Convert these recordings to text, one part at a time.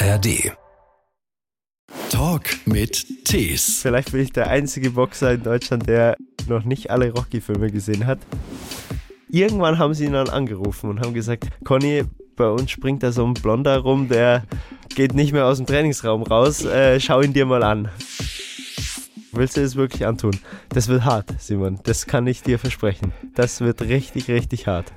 ARD. Talk mit Tees. Vielleicht bin ich der einzige Boxer in Deutschland, der noch nicht alle Rocky-Filme gesehen hat. Irgendwann haben sie ihn dann angerufen und haben gesagt, Conny, bei uns springt da so ein Blonder rum, der geht nicht mehr aus dem Trainingsraum raus. Äh, schau ihn dir mal an. Willst du es wirklich antun? Das wird hart, Simon. Das kann ich dir versprechen. Das wird richtig, richtig hart.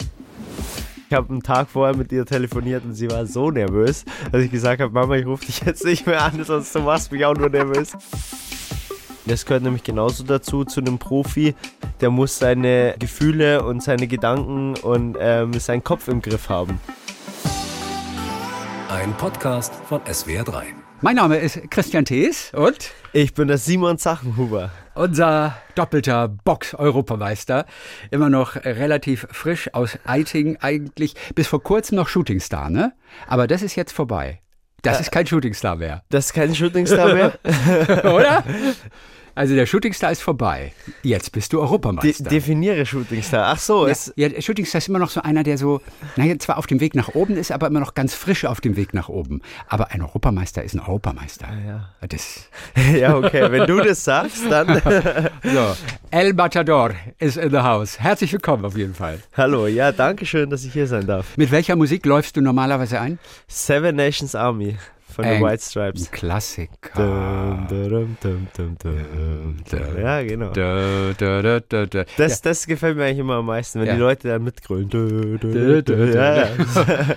Ich habe einen Tag vorher mit ihr telefoniert und sie war so nervös, dass ich gesagt habe, Mama, ich rufe dich jetzt nicht mehr an, sonst du machst mich auch nur nervös. Das gehört nämlich genauso dazu, zu einem Profi. Der muss seine Gefühle und seine Gedanken und ähm, seinen Kopf im Griff haben. Ein Podcast von SWR3. Mein Name ist Christian Thees und Ich bin der Simon Sachenhuber. unser doppelter Box-Europameister. Immer noch relativ frisch aus Eiting, eigentlich bis vor kurzem noch Shootingstar, ne? Aber das ist jetzt vorbei. Das ist kein Shootingstar mehr, Das ist kein Shootingstar mehr. oder? Also der Shootingstar ist vorbei. Jetzt bist du De Europameister. definiere Shootingstar. Ach so, ja, es, ja, der Shootingstar ist immer noch so einer, der so, naja, zwar auf dem Weg nach oben ist, aber immer noch ganz frisch auf dem Weg nach oben. Aber ein Europameister ist ein Europameister. ja. Das, ja, okay, wenn du das sagst, dann. so, El Matador ist in the house. Herzlich willkommen auf jeden Fall. Hallo, ja, danke schön, dass ich hier sein darf. Mit welcher Musik läufst du normalerweise ein? Seven Nations Army von den White Stripes. Ein Klassiker. Dum, dum, dum, dum, dum. Ja, genau. Da, da, da, da, da. Das, das gefällt mir eigentlich immer am meisten, wenn Ja. die Leute dann mitgrölen. Ja,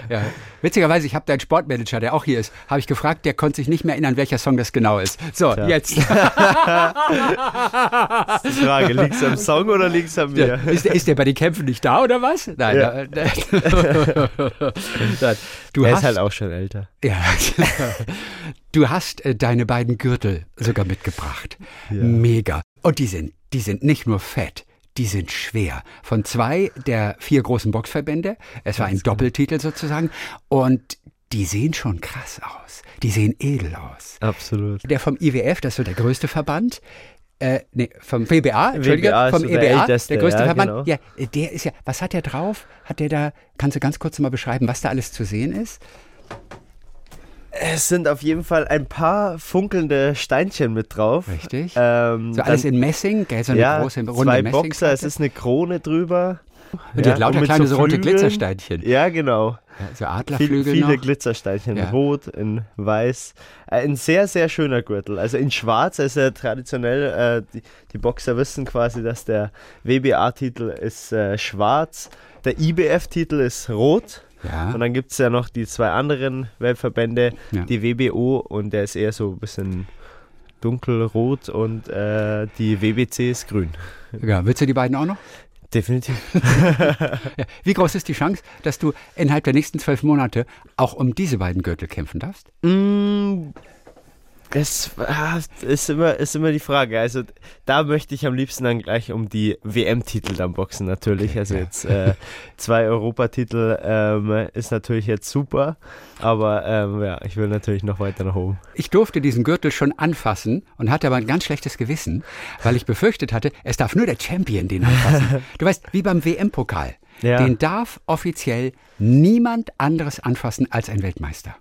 ja. Witzigerweise, ich habe deinen Sportmanager, der auch hier ist, habe ich gefragt, der konnte sich nicht mehr erinnern, welcher Song das genau ist. So, jetzt. Das ist die Frage, liegt es am Song oder liegt es an mir? ist, der, ist der bei den Kämpfen nicht da oder was? Nein. Ja. da- da- du Er hast ist halt auch schon älter. Ja. Du hast äh, deine beiden Gürtel sogar mitgebracht. Mega. Und die sind, die sind nicht nur fett, die sind schwer. Von zwei der vier großen Boxverbände. Es war ein Doppeltitel sozusagen. Und die sehen schon krass aus. Die sehen edel aus. Absolut. Der vom IWF, das ist so der größte Verband. Äh, nee, vom WBA, Entschuldige, WBA vom so der EBA, älteste, der größte ja, Verband. genau. Ja, der ist ja, was hat der drauf? Hat der da, kannst du ganz kurz mal beschreiben, was da alles zu sehen ist? Es sind auf jeden Fall ein paar funkelnde Steinchen mit drauf. Richtig. Ähm, So alles dann- in Messing, gell, so eine ja, große runde zwei Boxer, es ist eine Krone drüber. Und die hat lauter kleine so rote. Glitzersteinchen. Ja, genau. Ja, so Viel, Adlerflügel viele noch. Glitzersteinchen. Ja. In Rot, in Weiß. Äh, Ein sehr, sehr schöner Gürtel. Also in Schwarz, also ja traditionell, äh, die, die Boxer wissen quasi, dass der WBA-Titel ist äh, schwarz, der IBF-Titel ist rot. Ja. Und dann gibt es ja noch die zwei anderen Weltverbände, die WBO und der ist eher so ein bisschen dunkelrot und äh, die WBC ist grün. ja, willst du die beiden auch noch? Definitiv. Ja. Wie groß ist die Chance, dass du innerhalb der nächsten zwölf Monate auch um diese beiden Gürtel kämpfen darfst? Mm, Das ah, ist immer, ist immer die Frage. Also da möchte ich am liebsten dann gleich um die WM-Titel dann boxen natürlich. Also jetzt äh, zwei Europatitel ähm, ist natürlich jetzt super, aber ähm, ja, ich will natürlich noch weiter nach oben. Ich durfte diesen Gürtel schon anfassen und hatte aber ein ganz schlechtes Gewissen, weil ich befürchtet hatte, es darf nur der Champion den anfassen. Du weißt, wie beim WM-Pokal. Ja. Den darf offiziell niemand anderes anfassen als ein Weltmeister.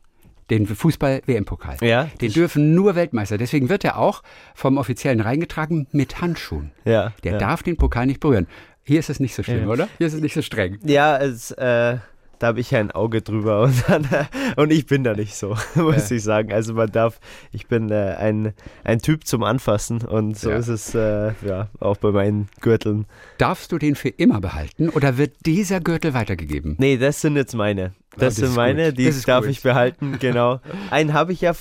Den Fußball-WM-Pokal. Ja, Den dürfen nur Weltmeister. Deswegen wird er auch vom Offiziellen reingetragen mit Handschuhen. Ja, Der ja. darf den Pokal nicht berühren. Hier ist es nicht so schlimm, Ja. oder? Hier ist es nicht so streng. Ja, es, äh, da habe ich ja ein Auge drüber und, dann, äh, und ich bin da nicht so, muss ich sagen. Also man darf, ich bin äh, ein, ein Typ zum Anfassen und so Ja. ist es äh, ja auch bei meinen Gürteln. Darfst du den für immer behalten oder wird dieser Gürtel weitergegeben? Nee, das sind jetzt meine. Das, das sind meine, die darf gut. ich behalten, genau. Einen habe ich ja,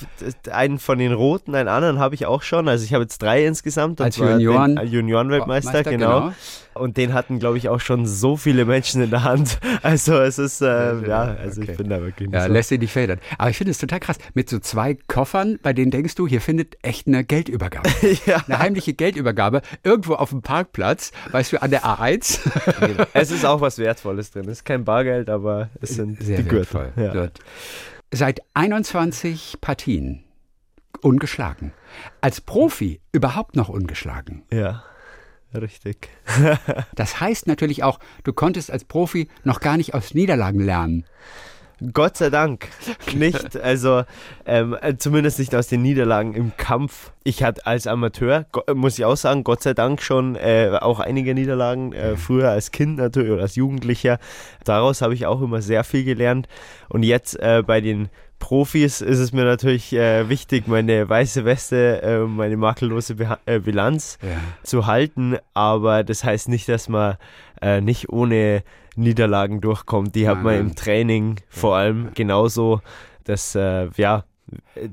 einen von den roten, einen anderen habe ich auch schon. Also ich habe jetzt drei insgesamt. und Als Junioren- äh, Juniorenweltmeister, Meister, genau. genau. Und den hatten, glaube ich, auch schon so viele Menschen in der Hand. Also es ist, äh, ja, also Okay. ich bin da wirklich nicht Ja, so. lässt sich nicht federn. Aber ich finde es total krass. Mit so zwei Koffern, bei denen denkst du, hier findet echt eine Geldübergabe. Ja. Eine heimliche Geldübergabe irgendwo auf dem Parkplatz, weißt du, an der A1. Es ist auch was Wertvolles drin. Es ist kein Bargeld, aber es sind Sehr wertvoll. Ja. Dort. Seit 21 Partien ungeschlagen. Als Profi überhaupt noch ungeschlagen. ja, richtig. Das heißt natürlich auch, du konntest als Profi noch gar nicht aus Niederlagen lernen. Gott sei Dank nicht. Also ähm, äh, zumindest nicht aus den Niederlagen im Kampf. Ich hatte als Amateur, muss ich auch sagen, Gott sei Dank schon äh, auch einige Niederlagen, äh, früher als Kind natürlich oder als Jugendlicher. Daraus habe ich auch immer sehr viel gelernt. Und jetzt äh, bei den Profis ist es mir natürlich äh, wichtig, meine weiße Weste, äh, meine makellose Be äh, Bilanz ja. zu halten. Aber das heißt nicht, dass man äh, nicht ohne Niederlagen durchkommt. Die hat man im Training vor allem genauso. Das äh, ja,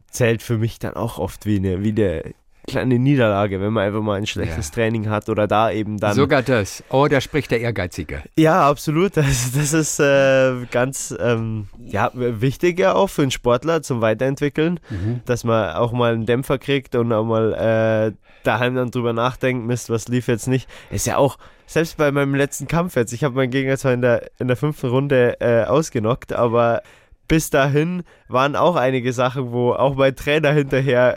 zählt für mich dann auch oft wie eine, wie eine kleine Niederlage, wenn man einfach mal ein schlechtes ja. Training hat oder da eben dann. Sogar das. Oh, da spricht der Ehrgeizige. Ja, absolut. Das, das ist äh, ganz ähm, ja, wichtig ja auch für einen Sportler zum Weiterentwickeln, mhm. dass man auch mal einen Dämpfer kriegt und auch mal äh, daheim dann drüber nachdenkt, Mist, was lief jetzt nicht. Ist ja auch, selbst bei meinem letzten Kampf jetzt, ich habe meinen Gegner zwar in der, in der fünften Runde äh, ausgenockt, aber bis dahin waren auch einige Sachen, wo auch mein Trainer hinterher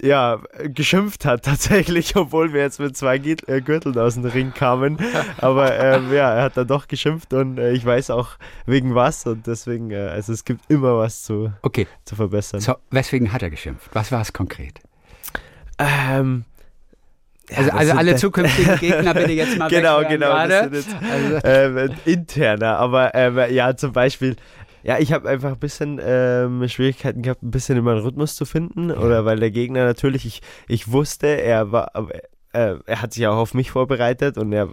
ja, geschimpft hat tatsächlich, obwohl wir jetzt mit zwei äh, Gürteln aus dem Ring kamen. Aber ähm, ja, er hat dann doch geschimpft und äh, ich weiß auch wegen was und deswegen, äh, also es gibt immer was zu, okay. zu verbessern. So, weswegen hat er geschimpft? Was war es konkret? Ähm, ja, also, also alle zukünftigen Gegner bitte jetzt mal Genau, genau. Das sind jetzt, also. ähm, interner, aber ähm, ja, zum Beispiel, ja, ich habe einfach ein bisschen ähm, Schwierigkeiten gehabt, ein bisschen in meinen Rhythmus zu finden. Oder weil der Gegner natürlich, ich, ich wusste, er war, äh, er hat sich auch auf mich vorbereitet und er,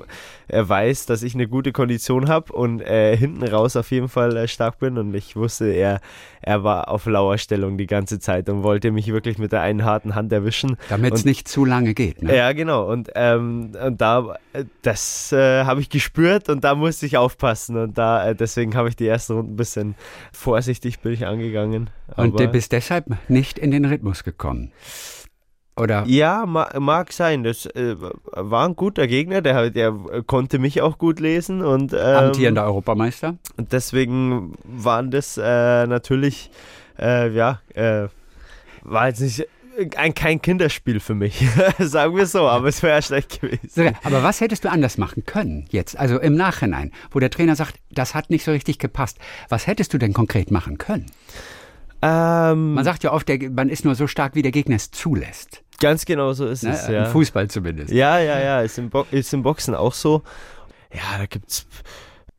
er weiß, dass ich eine gute Kondition habe und äh, hinten raus auf jeden Fall äh, stark bin. Und ich wusste, er, er war auf Lauerstellung die ganze Zeit und wollte mich wirklich mit der einen harten Hand erwischen. Damit es nicht zu lange geht. Ne? Ja, genau. Und, ähm, und da, äh, das äh, habe ich gespürt und da musste ich aufpassen. Und da, äh, deswegen habe ich die erste Runde ein bisschen vorsichtig bin ich angegangen. und du bist deshalb nicht in den Rhythmus gekommen. Oder? Ja, mag, sein. Das äh, war ein guter Gegner, der, der konnte mich auch gut lesen. Und, ähm, Amtierender Europameister. Und deswegen waren das äh, natürlich, äh, ja, äh, war jetzt nicht ein, kein Kinderspiel für mich, sagen wir so, aber es wäre schlecht gewesen. Aber was hättest du anders machen können jetzt, also im Nachhinein, wo der Trainer sagt, das hat nicht so richtig gepasst. Was hättest du denn konkret machen können? Ähm, man sagt ja oft, der, man ist nur so stark, wie der Gegner es zulässt. Ganz genau so ist ne? es. Ja. Im Fußball zumindest. Ja, ja, ja. Ist im, Bo ist im Boxen auch so. Ja, da gibt es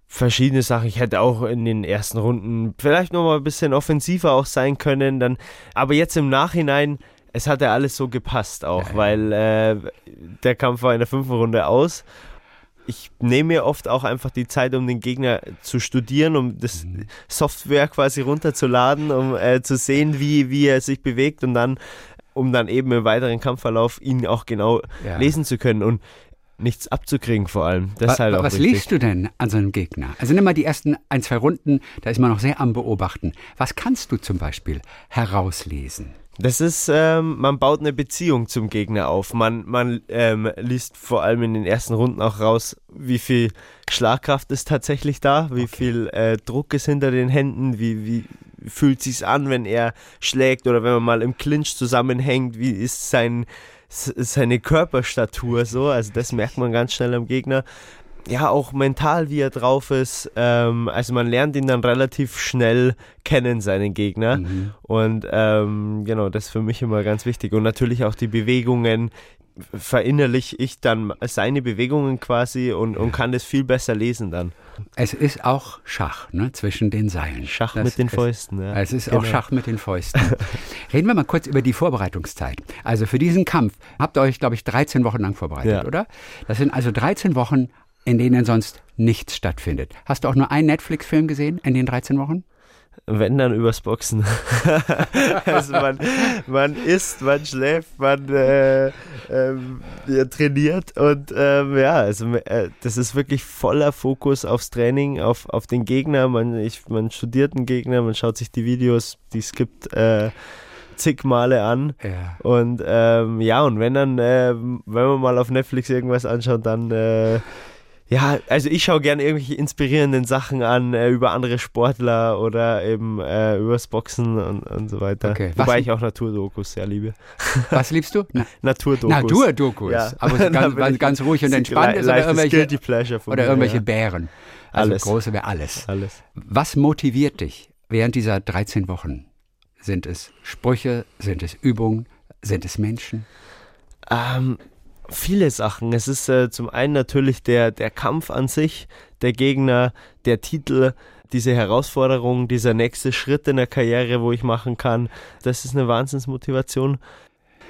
verschiedene Sachen. Ich hätte auch in den ersten Runden vielleicht noch mal ein bisschen offensiver auch sein können. Dann, aber jetzt im Nachhinein, es hat ja alles so gepasst auch, ja, weil äh, der Kampf war in der fünften Runde aus ich nehme mir oft auch einfach die Zeit, um den Gegner zu studieren, um das mhm. Software quasi runterzuladen, um äh, zu sehen, wie, wie er sich bewegt und dann, um dann eben im weiteren Kampfverlauf ihn auch genau ja. lesen zu können und nichts abzukriegen vor allem. Das was, halt was liest du denn an so einem Gegner? Also nimm mal die ersten ein, zwei Runden, da ist man noch sehr am Beobachten. Was kannst du zum Beispiel herauslesen? Das ist, ähm, man baut eine Beziehung zum Gegner auf. Man, man ähm, liest vor allem in den ersten Runden auch raus, wie viel Schlagkraft ist tatsächlich da, wie okay. viel äh, Druck ist hinter den Händen, wie, wie fühlt sich's an, wenn er schlägt oder wenn man mal im Clinch zusammenhängt, wie ist sein seine Körperstatur so, also das merkt man ganz schnell am Gegner ja, auch mental, wie er drauf ist. Ähm, also man lernt ihn dann relativ schnell kennen, seinen Gegner. Mhm. Und ähm, genau, das ist für mich immer ganz wichtig. Und natürlich auch die Bewegungen, verinnerliche ich dann seine Bewegungen quasi und, und kann das viel besser lesen dann. Es ist auch Schach ne, zwischen den Seilen. Schach das mit den Fäusten. Ja. Es ist genau. auch Schach mit den Fäusten. Reden wir mal kurz über die Vorbereitungszeit. Also für diesen Kampf habt ihr euch, glaube ich, 13 Wochen lang vorbereitet, ja. oder? Das sind also 13 Wochen in denen sonst nichts stattfindet. Hast du auch nur einen Netflix-Film gesehen in den 13 Wochen? Wenn dann übers Boxen. also man, man isst, man schläft, man äh, äh, trainiert und ähm, ja, also äh, das ist wirklich voller Fokus aufs Training, auf, auf den Gegner. Man, ich, man studiert den Gegner, man schaut sich die Videos, die es gibt, äh, zig Male an. Ja. Und ähm, ja, und wenn dann, äh, wenn man mal auf Netflix irgendwas anschaut, dann äh, ja, also ich schaue gerne irgendwelche inspirierenden Sachen an äh, über andere Sportler oder eben äh, übers Boxen und, und so weiter. Okay. Wobei ich auch Naturdokus sehr liebe. Was liebst du? Na Naturdokus. Naturdokus. Ja. Aber so ganz, ganz ruhig und entspannt ist oder irgendwelche, oder irgendwelche ja. Bären. Also alles. große wäre alles. Alles. Was motiviert dich, während dieser 13 Wochen? Sind es Sprüche, sind es Übungen, sind es Menschen? Ähm, viele Sachen. Es ist äh, zum einen natürlich der, der Kampf an sich, der Gegner, der Titel, diese Herausforderung, dieser nächste Schritt in der Karriere, wo ich machen kann. Das ist eine Wahnsinnsmotivation.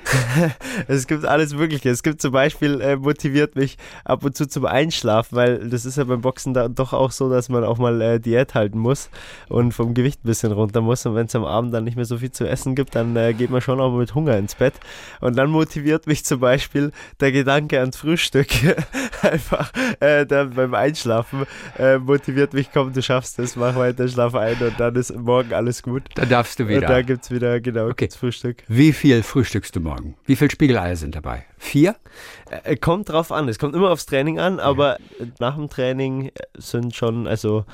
es gibt alles Mögliche. Es gibt zum Beispiel, äh, motiviert mich ab und zu zum Einschlafen, weil das ist ja beim Boxen da doch auch so, dass man auch mal äh, Diät halten muss und vom Gewicht ein bisschen runter muss. Und wenn es am Abend dann nicht mehr so viel zu essen gibt, dann äh, geht man schon auch mit Hunger ins Bett. Und dann motiviert mich zum Beispiel der Gedanke ans Frühstück. Einfach äh, dann beim Einschlafen äh, motiviert mich, komm, du schaffst es, mach weiter, schlaf ein und dann ist morgen alles gut. Dann darfst du wieder. Und dann gibt es wieder, genau, okay. Frühstück. Wie viel frühstückst du morgen? Morgen? Wie viele Spiegeleier sind dabei? Vier? Äh, kommt drauf an. Es kommt immer aufs Training an, aber ja. nach dem Training sind schon also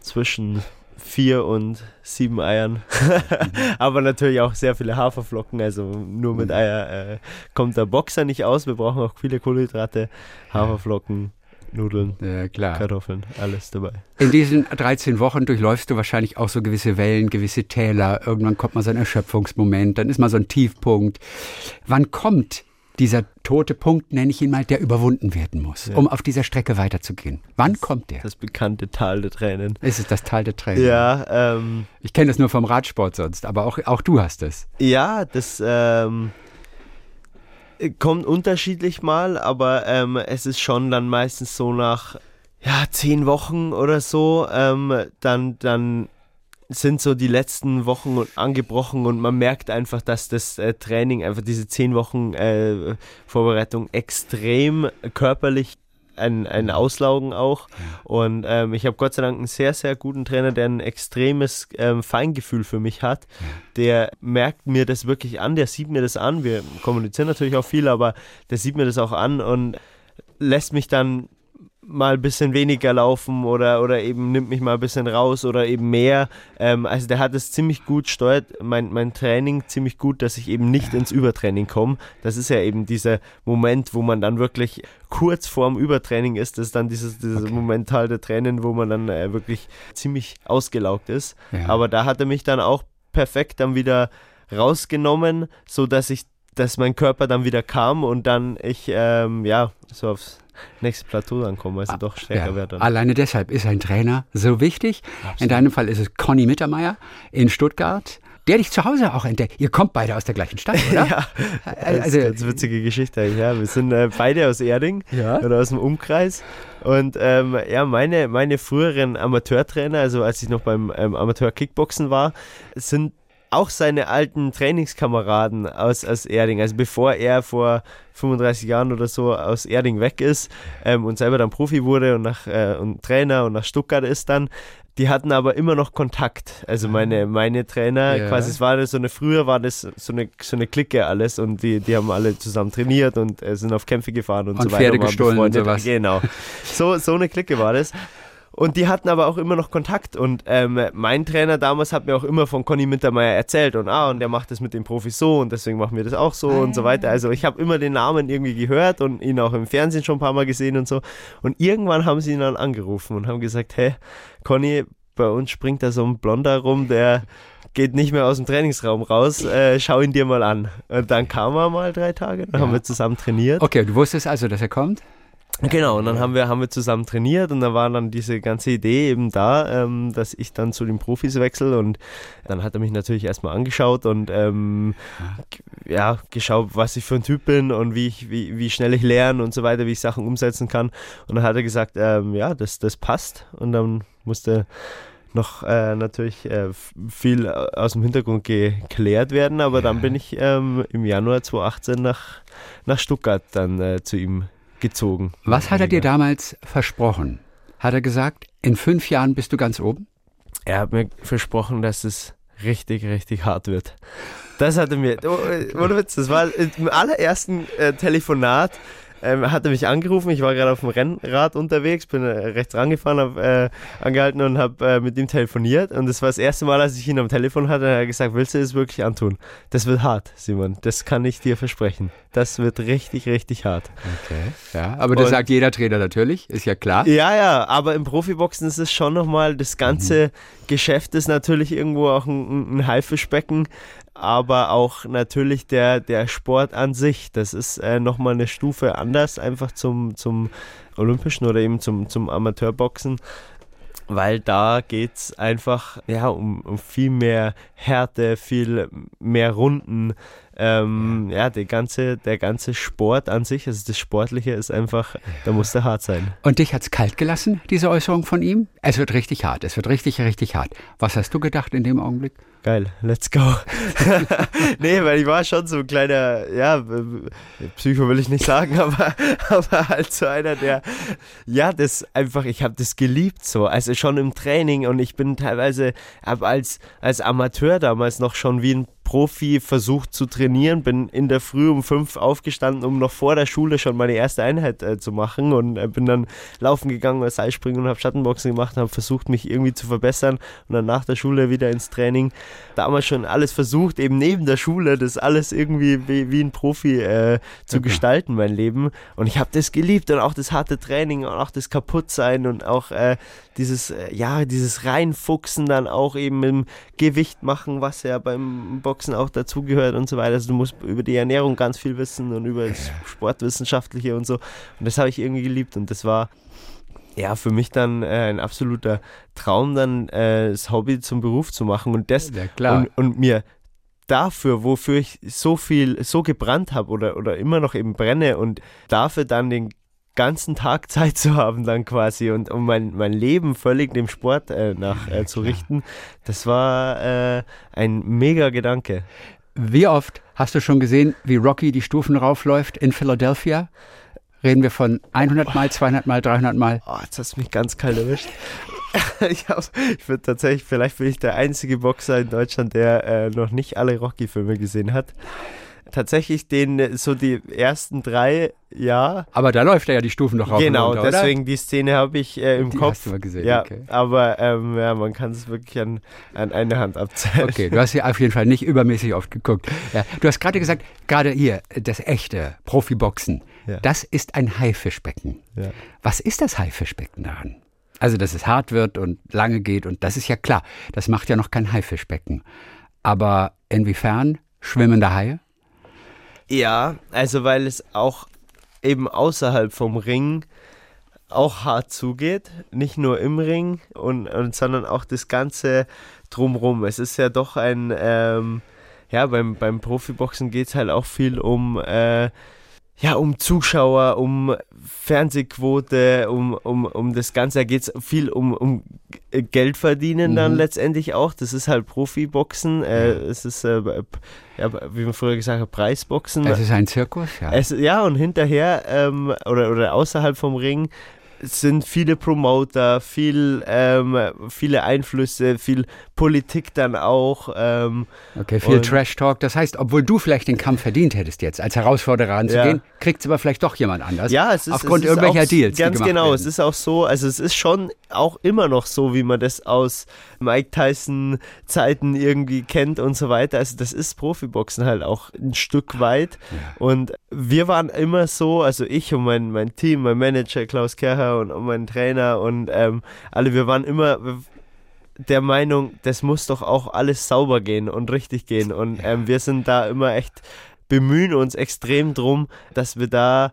zwischen vier und sieben Eiern. Mhm. aber natürlich auch sehr viele Haferflocken. Also nur mit mhm. Eier äh, kommt der Boxer nicht aus. Wir brauchen auch viele Kohlenhydrate, Haferflocken. Nudeln, ja. Kartoffeln, alles dabei. In diesen 13 Wochen durchläufst du wahrscheinlich auch so gewisse Wellen, gewisse Täler. Irgendwann kommt mal so ein Erschöpfungsmoment, dann ist mal so ein Tiefpunkt. Wann kommt dieser tote Punkt, nenne ich ihn mal, der überwunden werden muss, ja. um auf dieser Strecke weiterzugehen. Wann das, kommt der? Das bekannte Tal der Tränen. Ist es das Tal der Tränen? Ja. Ähm, ich kenne das nur vom Radsport sonst, aber auch, auch du hast es. Ja, das ähm, kommt unterschiedlich mal, aber ähm, es ist schon dann meistens so nach ja, zehn Wochen oder so, ähm, dann, dann sind so die letzten Wochen angebrochen und man merkt einfach, dass das äh, Training, einfach diese zehn Wochen äh, Vorbereitung extrem körperlich ein, ein Auslaugen auch. Und ähm, ich habe Gott sei Dank einen sehr, sehr guten Trainer, der ein extremes ähm, Feingefühl für mich hat. Der merkt mir das wirklich an, der sieht mir das an. Wir kommunizieren natürlich auch viel, aber der sieht mir das auch an und lässt mich dann mal ein bisschen weniger laufen oder, oder eben nimmt mich mal ein bisschen raus oder eben mehr. Ähm, also der hat es ziemlich gut, steuert mein, mein Training ziemlich gut, dass ich eben nicht ins Übertraining komme. Das ist ja eben dieser Moment, wo man dann wirklich kurz vorm Übertraining ist. Das ist dann dieses, dieses okay. Moment der Tränen, wo man dann äh, wirklich ziemlich ausgelaugt ist. Ja. Aber da hat er mich dann auch perfekt dann wieder rausgenommen, so dass ich dass mein Körper dann wieder kam und dann ich ähm, ja so aufs nächste Plateau dann kommen, weil sie ah, doch stärker ja, werden. Alleine deshalb ist ein Trainer so wichtig. Absolut. In deinem Fall ist es Conny Mittermeier in Stuttgart der dich zu Hause auch entdeckt. Ihr kommt beide aus der gleichen Stadt, oder? ja, also, das ist eine ganz witzige Geschichte. Ja, wir sind äh, beide aus Erding ja? oder aus dem Umkreis. Und ähm, ja, meine, meine früheren Amateurtrainer, also als ich noch beim ähm, Amateur-Kickboxen war, sind auch seine alten Trainingskameraden aus, aus Erding, also bevor er vor 35 Jahren oder so aus Erding weg ist ähm, und selber dann Profi wurde und, nach, äh, und Trainer und nach Stuttgart ist dann, die hatten aber immer noch Kontakt. Also meine, meine Trainer, ja. quasi, es war so eine, früher war das so eine, so eine Clique alles und die, die haben alle zusammen trainiert und äh, sind auf Kämpfe gefahren und, und so weiter. Pferde gestohlen und sowas. Genau. So, so eine Clique war das. Und die hatten aber auch immer noch Kontakt. Und ähm, mein Trainer damals hat mir auch immer von Conny Mittermeier erzählt. Und ah, und der macht das mit den Profis so und deswegen machen wir das auch so ah, und so weiter. Also ich habe immer den Namen irgendwie gehört und ihn auch im Fernsehen schon ein paar Mal gesehen und so. Und irgendwann haben sie ihn dann angerufen und haben gesagt, hey, Conny, bei uns springt da so ein Blonder rum, der geht nicht mehr aus dem Trainingsraum raus, äh, schau ihn dir mal an. Und dann kam er mal drei Tage, dann ja. haben wir zusammen trainiert. Okay, du wusstest also, dass er kommt? Genau, und dann haben wir, haben wir zusammen trainiert und da war dann diese ganze Idee eben da, ähm, dass ich dann zu den Profis wechsle und dann hat er mich natürlich erstmal angeschaut und ähm, ja, geschaut, was ich für ein Typ bin und wie, ich, wie, wie schnell ich lerne und so weiter, wie ich Sachen umsetzen kann. Und dann hat er gesagt, ähm, ja, das, das passt. Und dann musste noch äh, natürlich äh, viel aus dem Hintergrund geklärt werden, aber dann bin ich ähm, im Januar 2018 nach, nach Stuttgart dann äh, zu ihm gezogen. Was hat er dir damals versprochen? Hat er gesagt, in fünf Jahren bist du ganz oben? Er hat mir versprochen, dass es richtig, richtig hart wird. Das hat er mir, oh, ohne Witz, das war im allerersten äh, Telefonat, ähm, hat er mich angerufen. Ich war gerade auf dem Rennrad unterwegs, bin äh, rechts rangefahren, habe äh, angehalten und habe äh, mit ihm telefoniert. Und das war das erste Mal, als ich ihn am Telefon hatte, hat er gesagt, willst du das wirklich antun? Das wird hart, Simon. Das kann ich dir versprechen. Das wird richtig, richtig hart. Okay. Ja, aber das und, sagt jeder Trainer natürlich, ist ja klar. Ja, ja, aber im Profiboxen ist es schon nochmal, das ganze mhm. Geschäft ist natürlich irgendwo auch ein, ein Haifischbecken aber auch natürlich der, der Sport an sich. Das ist äh, nochmal eine Stufe anders, einfach zum, zum Olympischen oder eben zum, zum Amateurboxen. Weil da geht es einfach ja, um, um viel mehr Härte, viel mehr Runden. Ähm, ja, der ganze, der ganze Sport an sich, also das Sportliche ist einfach, da muss der hart sein. Und dich hat es kalt gelassen, diese Äußerung von ihm? Es wird richtig hart, es wird richtig, richtig hart. Was hast du gedacht in dem Augenblick? Geil, let's go. nee, weil ich war schon so ein kleiner, ja, Psycho will ich nicht sagen, aber, aber halt so einer, der, ja, das einfach, ich habe das geliebt so, also schon im Training und ich bin teilweise, als, als Amateur damals noch schon wie ein Profi versucht zu trainieren, bin in der Früh um fünf aufgestanden, um noch vor der Schule schon meine erste Einheit äh, zu machen und äh, bin dann laufen gegangen, Seilspringen und habe Schattenboxen gemacht, habe versucht, mich irgendwie zu verbessern und dann nach der Schule wieder ins Training. Damals schon alles versucht, eben neben der Schule, das alles irgendwie wie, wie ein Profi äh, zu okay. gestalten, mein Leben. Und ich habe das geliebt und auch das harte Training und auch das Kaputtsein und auch äh, dieses, äh, ja, dieses Reinfuchsen dann auch eben im Gewicht machen, was ja beim Boxen Boxen auch dazugehört und so weiter. Also du musst über die Ernährung ganz viel wissen und über das Sportwissenschaftliche und so. Und das habe ich irgendwie geliebt und das war ja für mich dann äh, ein absoluter Traum, dann äh, das Hobby zum Beruf zu machen und das ja, und, und mir dafür, wofür ich so viel, so gebrannt habe oder, oder immer noch eben brenne und dafür dann den ganzen Tag Zeit zu haben dann quasi und um mein, mein Leben völlig dem Sport äh, nach äh, zu richten, das war äh, ein mega Gedanke. Wie oft hast du schon gesehen, wie Rocky die Stufen raufläuft in Philadelphia? Reden wir von 100 Mal, 200 Mal, 300 Mal? Oh, jetzt hast du mich ganz kalt erwischt. ich, ich bin tatsächlich, vielleicht bin ich der einzige Boxer in Deutschland, der äh, noch nicht alle Rocky-Filme gesehen hat tatsächlich den so die ersten drei, ja. Aber da läuft er ja die Stufen noch rauf. Genau, runter, deswegen die Szene habe ich äh, im die Kopf. Hast du mal gesehen, ja, okay. aber ähm, ja, man kann es wirklich an, an eine Hand abzählen. Okay, du hast ja auf jeden Fall nicht übermäßig oft geguckt. Ja, du hast gerade gesagt, gerade hier, das echte Profiboxen, ja. das ist ein Haifischbecken. Ja. Was ist das Haifischbecken daran? Also, dass es hart wird und lange geht und das ist ja klar, das macht ja noch kein Haifischbecken. Aber inwiefern schwimmende Haie? Ja, also weil es auch eben außerhalb vom Ring auch hart zugeht, nicht nur im Ring, und, und sondern auch das Ganze drumrum. Es ist ja doch ein, ähm, ja, beim, beim Profiboxen geht es halt auch viel um äh, ja, um Zuschauer, um Fernsehquote, um, um, um das Ganze. Da geht es viel um, um Geld verdienen mhm. dann letztendlich auch. Das ist halt Profiboxen. Äh, es ist, äh, ja, wie man früher gesagt hat, Preisboxen. Es ist ein Zirkus, ja. Es, ja, und hinterher ähm, oder, oder außerhalb vom Ring sind viele Promoter, viel, ähm, viele Einflüsse, viel Politik dann auch. Ähm, okay, viel Trash-Talk. Das heißt, obwohl du vielleicht den Kampf verdient hättest jetzt, als Herausforderer anzugehen, ja. kriegt es aber vielleicht doch jemand anders. Ja, es ist aufgrund es ist irgendwelcher auch, Deals. Ganz genau, werden. es ist auch so, also es ist schon auch immer noch so, wie man das aus Mike Tyson Zeiten irgendwie kennt und so weiter. Also das ist Profiboxen halt auch ein Stück weit. Und wir waren immer so, also ich und mein, mein Team, mein Manager Klaus Kercher und, und mein Trainer und ähm, alle, wir waren immer der Meinung, das muss doch auch alles sauber gehen und richtig gehen. Und ähm, wir sind da immer echt, bemühen uns extrem drum, dass wir da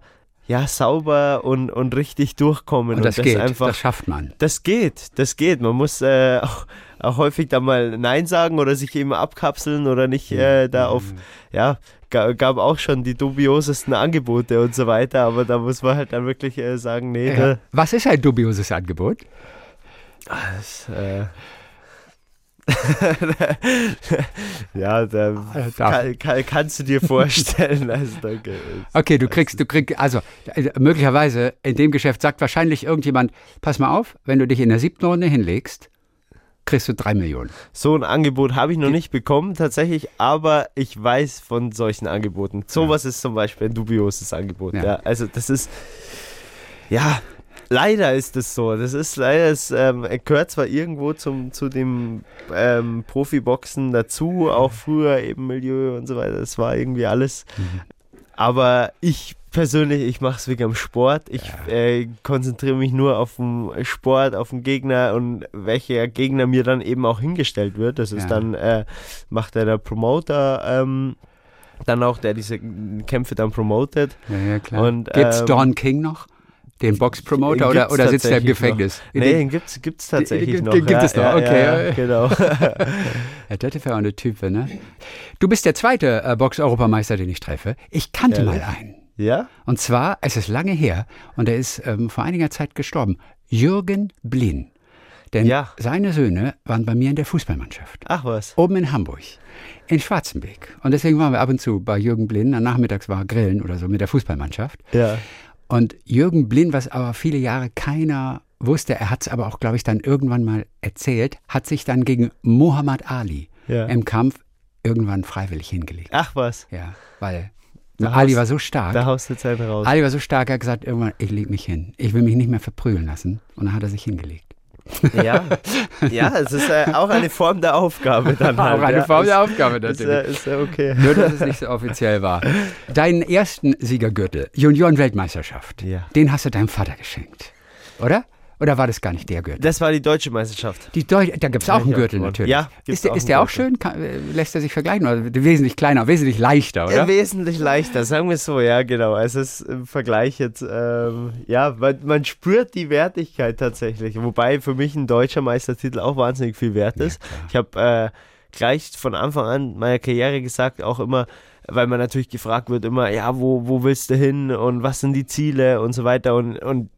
ja, sauber und, und richtig durchkommen. Und das, und das geht, einfach, das schafft man. Das geht, das geht. Man muss äh, auch, auch, häufig da mal Nein sagen oder sich eben abkapseln oder nicht äh, da auf, ja, gab auch schon die dubiosesten Angebote und so weiter, aber da muss man halt dann wirklich äh, sagen, nee. Was ist ein dubioses Angebot? Das, äh, ja, da kann, kann, kannst du dir vorstellen. Also, danke. Okay, du kriegst, du kriegst, also äh, möglicherweise in dem Geschäft sagt wahrscheinlich irgendjemand, pass mal auf, wenn du dich in der siebten Runde hinlegst, kriegst du drei Millionen. So ein Angebot habe ich noch nicht bekommen, tatsächlich, aber ich weiß von solchen Angeboten. Sowas ist zum Beispiel ein dubioses Angebot. Ja. Ja. also das ist, ja, leider ist es so. Das ist leider, es ähm, gehört zwar irgendwo zum, zu dem ähm, Profiboxen dazu, auch früher eben Milieu und so weiter. Das war irgendwie alles. Aber ich persönlich, ich mache es wegen am Sport. Ich äh, konzentriere mich nur auf den Sport, auf den Gegner und welcher Gegner mir dann eben auch hingestellt wird. Das ist Ja. dann, äh, macht der, der Promoter ähm, dann auch, der diese Kämpfe dann promotet. Ja, ja klar. Und, Gibt's ähm, Don King noch? Den Boxpromoter Den oder, gibt's oder sitzt er im Gefängnis? Nee, den gibt es gibt's tatsächlich den noch. gibt ja, es noch, ja, okay. Ja, genau. Ja, das wäre auch eine Type, ne? Du bist der zweite äh, Box-Europameister, den ich treffe. Ich kannte mal einen. ja? Und zwar, es ist lange her und er ist ähm, vor einiger Zeit gestorben. Jürgen Blin. Denn Ja. seine Söhne waren bei mir in der Fußballmannschaft. Ach was. Oben in Hamburg. In Schwarzenbeck. Und deswegen waren wir ab und zu bei Jürgen Blin. Nachmittags war Grillen oder so mit der Fußballmannschaft. Ja. Und Jürgen Blin, was aber viele Jahre keiner wusste, er hat es aber auch, glaube ich, dann irgendwann mal erzählt, hat sich dann gegen Muhammad Ali Ja. im Kampf irgendwann freiwillig hingelegt. Ach was. Ja, weil Da Ali haust- war so stark. Da haust du einen raus. Ali war so stark, er hat gesagt, irgendwann, ich leg mich hin. Ich will mich nicht mehr verprügeln lassen. Und dann hat er sich hingelegt. Ja, ja, es ist äh, auch eine Form der Aufgabe dann halt. Auch eine ja. Form der Ist- Aufgabe Ist, natürlich. äh, ist okay. Nur, dass es nicht so offiziell war. Deinen ersten Siegergürtel, Junioren-Weltmeisterschaft, Ja. den hast du deinem Vater geschenkt. Oder? Oder war das gar nicht der Gürtel? Das war die deutsche Meisterschaft. Die Deu da gibt es auch einen Ja, Gürtel ja, natürlich. ja, ist der, auch ist der auch schön? Kann, äh, lässt er sich vergleichen? Oder wesentlich kleiner, wesentlich leichter, oder? Äh, wesentlich leichter, sagen wir es so, ja, genau. Also es ist im Vergleich jetzt, ähm, ja, man, man spürt die Wertigkeit tatsächlich. Wobei für mich ein deutscher Meistertitel auch wahnsinnig viel wert ist. ich habe äh, gleich von Anfang an meiner Karriere gesagt, auch immer, weil man natürlich gefragt wird, immer, ja, wo, wo willst du hin und was sind die Ziele und so weiter. Und, und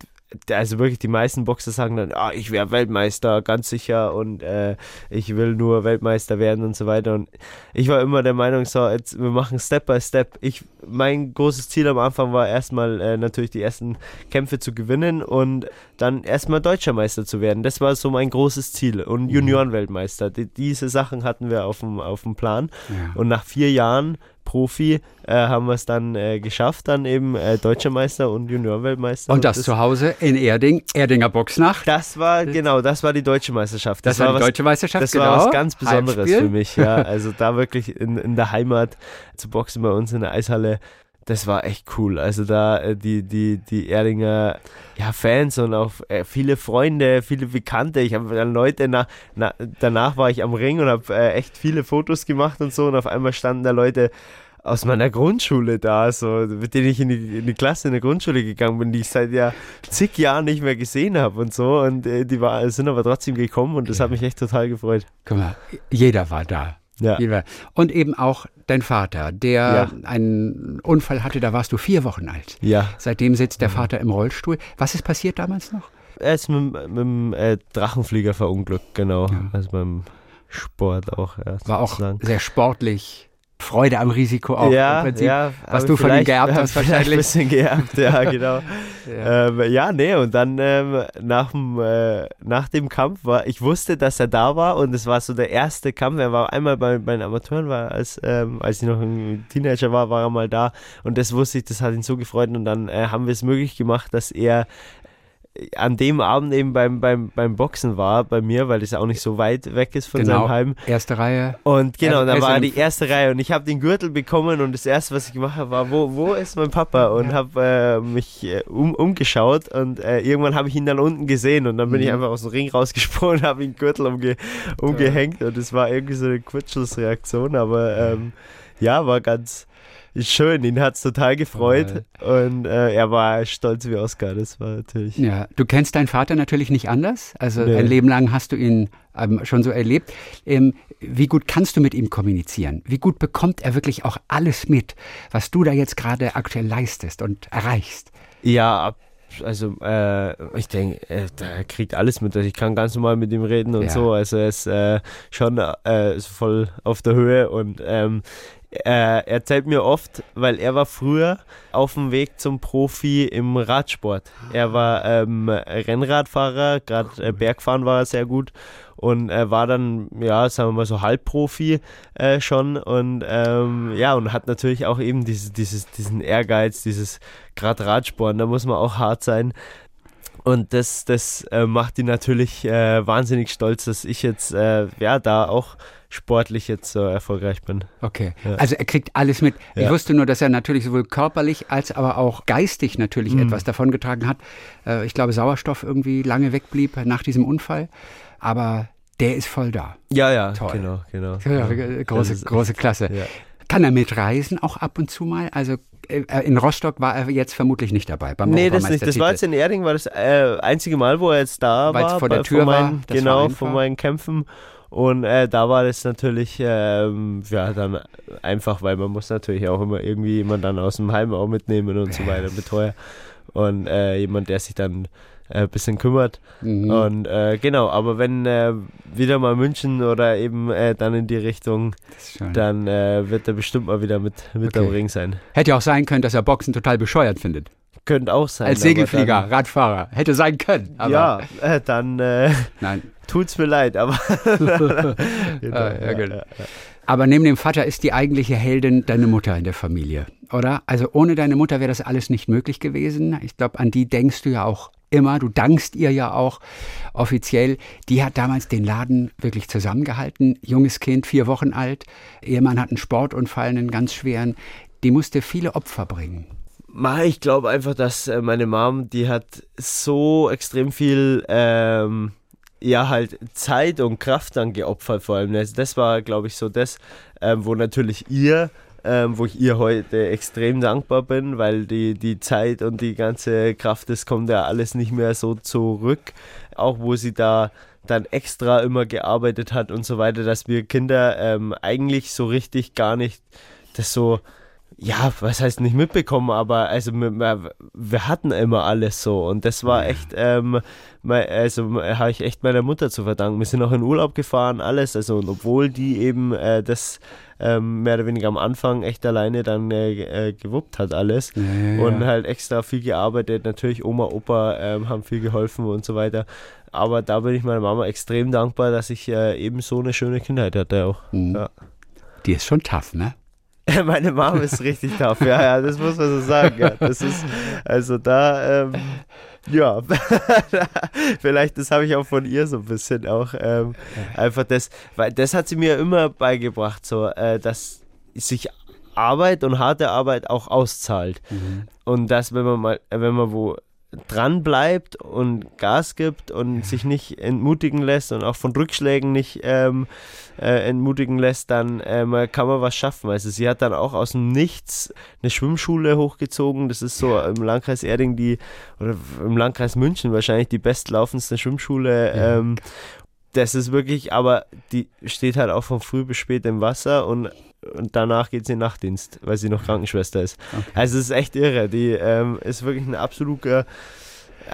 also wirklich die meisten Boxer sagen dann, ah, ich wäre Weltmeister, ganz sicher und äh, ich will nur Weltmeister werden und so weiter. Und ich war immer der Meinung, so, jetzt, wir machen Step by Step. Ich, mein großes Ziel am Anfang war erstmal äh, natürlich die ersten Kämpfe zu gewinnen und dann erstmal Deutscher Meister zu werden. Das war so mein großes Ziel. Und Juniorenweltmeister. Die, diese Sachen hatten wir auf dem, auf dem Plan. Ja. Und nach vier Jahren Profi äh, haben wir es dann äh, geschafft, dann eben äh, Deutscher Meister und Juniorenweltmeister. Und das zu Hause in Erding, Erdinger Boxnacht. das war, genau, das war die deutsche Meisterschaft. Das, war die was, deutsche Meisterschaft, das genau. war was ganz Besonderes Heimspiel. für mich, ja. Also da wirklich in, in der Heimat zu boxen bei uns in der Eishalle, das war echt cool. Also da äh, die, die, die Erdinger ja, Fans und auch äh, viele Freunde, viele Bekannte. Ich habe dann Leute, nach, na, danach war ich am Ring und habe äh, echt viele Fotos gemacht und so und auf einmal standen da Leute aus meiner Grundschule da, so, mit denen ich in die, in die Klasse in der Grundschule gegangen bin, die ich seit ja zig Jahren nicht mehr gesehen habe und so. Und äh, die war, sind aber trotzdem gekommen und das hat mich echt total gefreut. Guck mal, jeder war da. Ja. Und eben auch dein Vater, der einen Unfall hatte, da warst du vier Wochen alt. Ja. Seitdem sitzt der Vater im Rollstuhl. Was ist passiert damals noch? Er ist mit, mit dem äh, Drachenflieger verunglückt, genau. Also beim Sport auch. Ja, War auch sehr sportlich. Freude am Risiko auch ja, Prinzip. ja, was du von ihm geerbt hast wahrscheinlich. Ein bisschen geerbt, ja, genau. Ja. Ähm, ja, nee, und dann ähm, nach, dem, äh, nach dem Kampf war, ich wusste, dass er da war und es war so der erste Kampf. Er war einmal bei, den Amateuren, war als, ähm, als ich noch ein Teenager war, war er mal da und das wusste ich, das hat ihn so gefreut und dann äh, haben wir es möglich gemacht, dass er an dem Abend eben beim, beim, beim Boxen war bei mir, weil das ja auch nicht so weit weg ist von genau. seinem Heim. Erste Reihe. Und genau, dann er war die erste Reihe und ich habe den Gürtel bekommen und das erste, was ich gemacht habe, war, wo, wo ist mein Papa? Und habe äh, mich äh, um, umgeschaut und äh, irgendwann habe ich ihn dann unten gesehen und dann bin ich Mhm. einfach aus dem Ring rausgesprungen und habe ihn Gürtel umge umgehängt und es war irgendwie so eine Kurzschlussreaktion, aber ähm, ja, war ganz schön, ihn hat es total gefreut und äh, er war stolz wie Oscar, das war natürlich... Ja, du kennst deinen Vater natürlich nicht anders. Also Nee. ein Leben lang hast du ihn ähm, schon so erlebt. Ähm, wie gut kannst du mit ihm kommunizieren? Wie gut bekommt er wirklich auch alles mit, was du da jetzt gerade aktuell leistest und erreichst? Ja, also äh, ich denke, äh, er kriegt alles mit. Also ich kann ganz normal mit ihm reden und Ja. so. Also er ist äh, schon äh, ist voll auf der Höhe und ähm, er erzählt mir oft, weil er war früher auf dem Weg zum Profi im Radsport. Er war ähm, Rennradfahrer, gerade äh, Bergfahren war er sehr gut und er war dann, ja, sagen wir mal so Halbprofi äh, schon und ähm, ja, und hat natürlich auch eben dieses, dieses, diesen Ehrgeiz, dieses gerade Radsport, da muss man auch hart sein. Und das, das äh, macht ihn natürlich äh, wahnsinnig stolz, dass ich jetzt äh, ja da auch sportlich jetzt so erfolgreich bin. Okay, ja. also er kriegt alles mit. Ja. Ich wusste nur, dass er natürlich sowohl körperlich als aber auch geistig natürlich mhm. etwas davongetragen hat. Äh, ich glaube, Sauerstoff irgendwie lange wegblieb nach diesem Unfall. Aber der ist voll da. Ja, ja, Toll. genau, genau. Ja, große, große Klasse. Kann er mitreisen auch ab und zu mal? Also äh, in Rostock war er jetzt vermutlich nicht dabei. Beim nee, das nicht. Das war jetzt in Erding, war das äh, einzige Mal, wo er jetzt da Weil war. vor der Tür meinen, war. Genau, von meinen Kämpfen. Und äh, da war das natürlich, ähm, ja, dann einfach, weil man muss natürlich auch immer irgendwie jemand dann aus dem Heim auch mitnehmen und so weiter, Betreuer. Und äh, jemand, der sich dann äh, bisschen kümmert. Mhm. Und äh, genau, aber wenn äh, wieder mal München oder eben äh, dann in die Richtung, dann äh, wird er bestimmt mal wieder mit, mit okay. am Ring sein. Hätte ja auch sein können, dass er Boxen total bescheuert findet. Könnte auch sein. Als Segelflieger, dann, Radfahrer. Hätte sein können. ja, äh, dann Nein. tut's mir leid, aber. genau, ah, ja, ja, ja. Aber neben dem Vater ist die eigentliche Heldin deine Mutter in der Familie, oder? Also ohne deine Mutter wäre das alles nicht möglich gewesen. Ich glaube, an die denkst du ja auch immer. Du dankst ihr ja auch offiziell. Die hat damals den Laden wirklich zusammengehalten. Junges Kind, vier Wochen alt. Ehemann hat einen Sportunfall, einen ganz schweren. Die musste viele Opfer bringen. Ich glaube einfach, dass äh, meine Mom, die hat so extrem viel ähm, ja halt Zeit und Kraft dann geopfert vor allem. Das, das war, glaube ich, so das, ähm, wo natürlich ihr ähm, wo ich ihr heute extrem dankbar bin, weil die, die Zeit und die ganze Kraft, das kommt ja alles nicht mehr so zurück. Auch wo sie da dann extra immer gearbeitet hat und so weiter, dass wir Kinder ähm, eigentlich so richtig gar nicht das so ja, was heißt nicht mitbekommen, aber also wir, wir, hatten immer alles so und das war echt, ähm, also habe ich echt meiner Mutter zu verdanken. Wir sind auch in Urlaub gefahren, alles, also und obwohl die eben äh, das ähm, mehr oder weniger am Anfang echt alleine dann äh, äh gewuppt hat alles ja, ja, und halt extra viel gearbeitet, natürlich Oma, Opa ähm, haben viel geholfen und so weiter. Aber da bin ich meiner Mama extrem dankbar, dass ich äh, eben so eine schöne Kindheit hatte auch. Mhm. Die ist schon tough, ne? Meine Mom ist richtig tough, ja, ja, das muss man so sagen. Ja. Das ist, also da, ähm, ja, vielleicht das habe ich auch von ihr so ein bisschen auch ähm, einfach das, weil das hat sie mir immer beigebracht, so, äh, dass sich Arbeit und harte Arbeit auch auszahlt. Mhm. Und dass, wenn man mal, wenn man wo dran bleibt und Gas gibt und sich nicht entmutigen lässt und auch von Rückschlägen nicht ähm, äh, entmutigen lässt, dann ähm, kann man was schaffen. Also sie hat dann auch aus dem Nichts eine Schwimmschule hochgezogen. Das ist so im Landkreis Erding die, oder im Landkreis München wahrscheinlich die bestlaufendste Schwimmschule. Ja. Ähm, das ist wirklich, aber die steht halt auch von früh bis spät im Wasser und und danach geht sie in den Nachtdienst, weil sie noch Krankenschwester ist. Okay. Also es ist echt irre. Die ähm, ist wirklich ein absoluter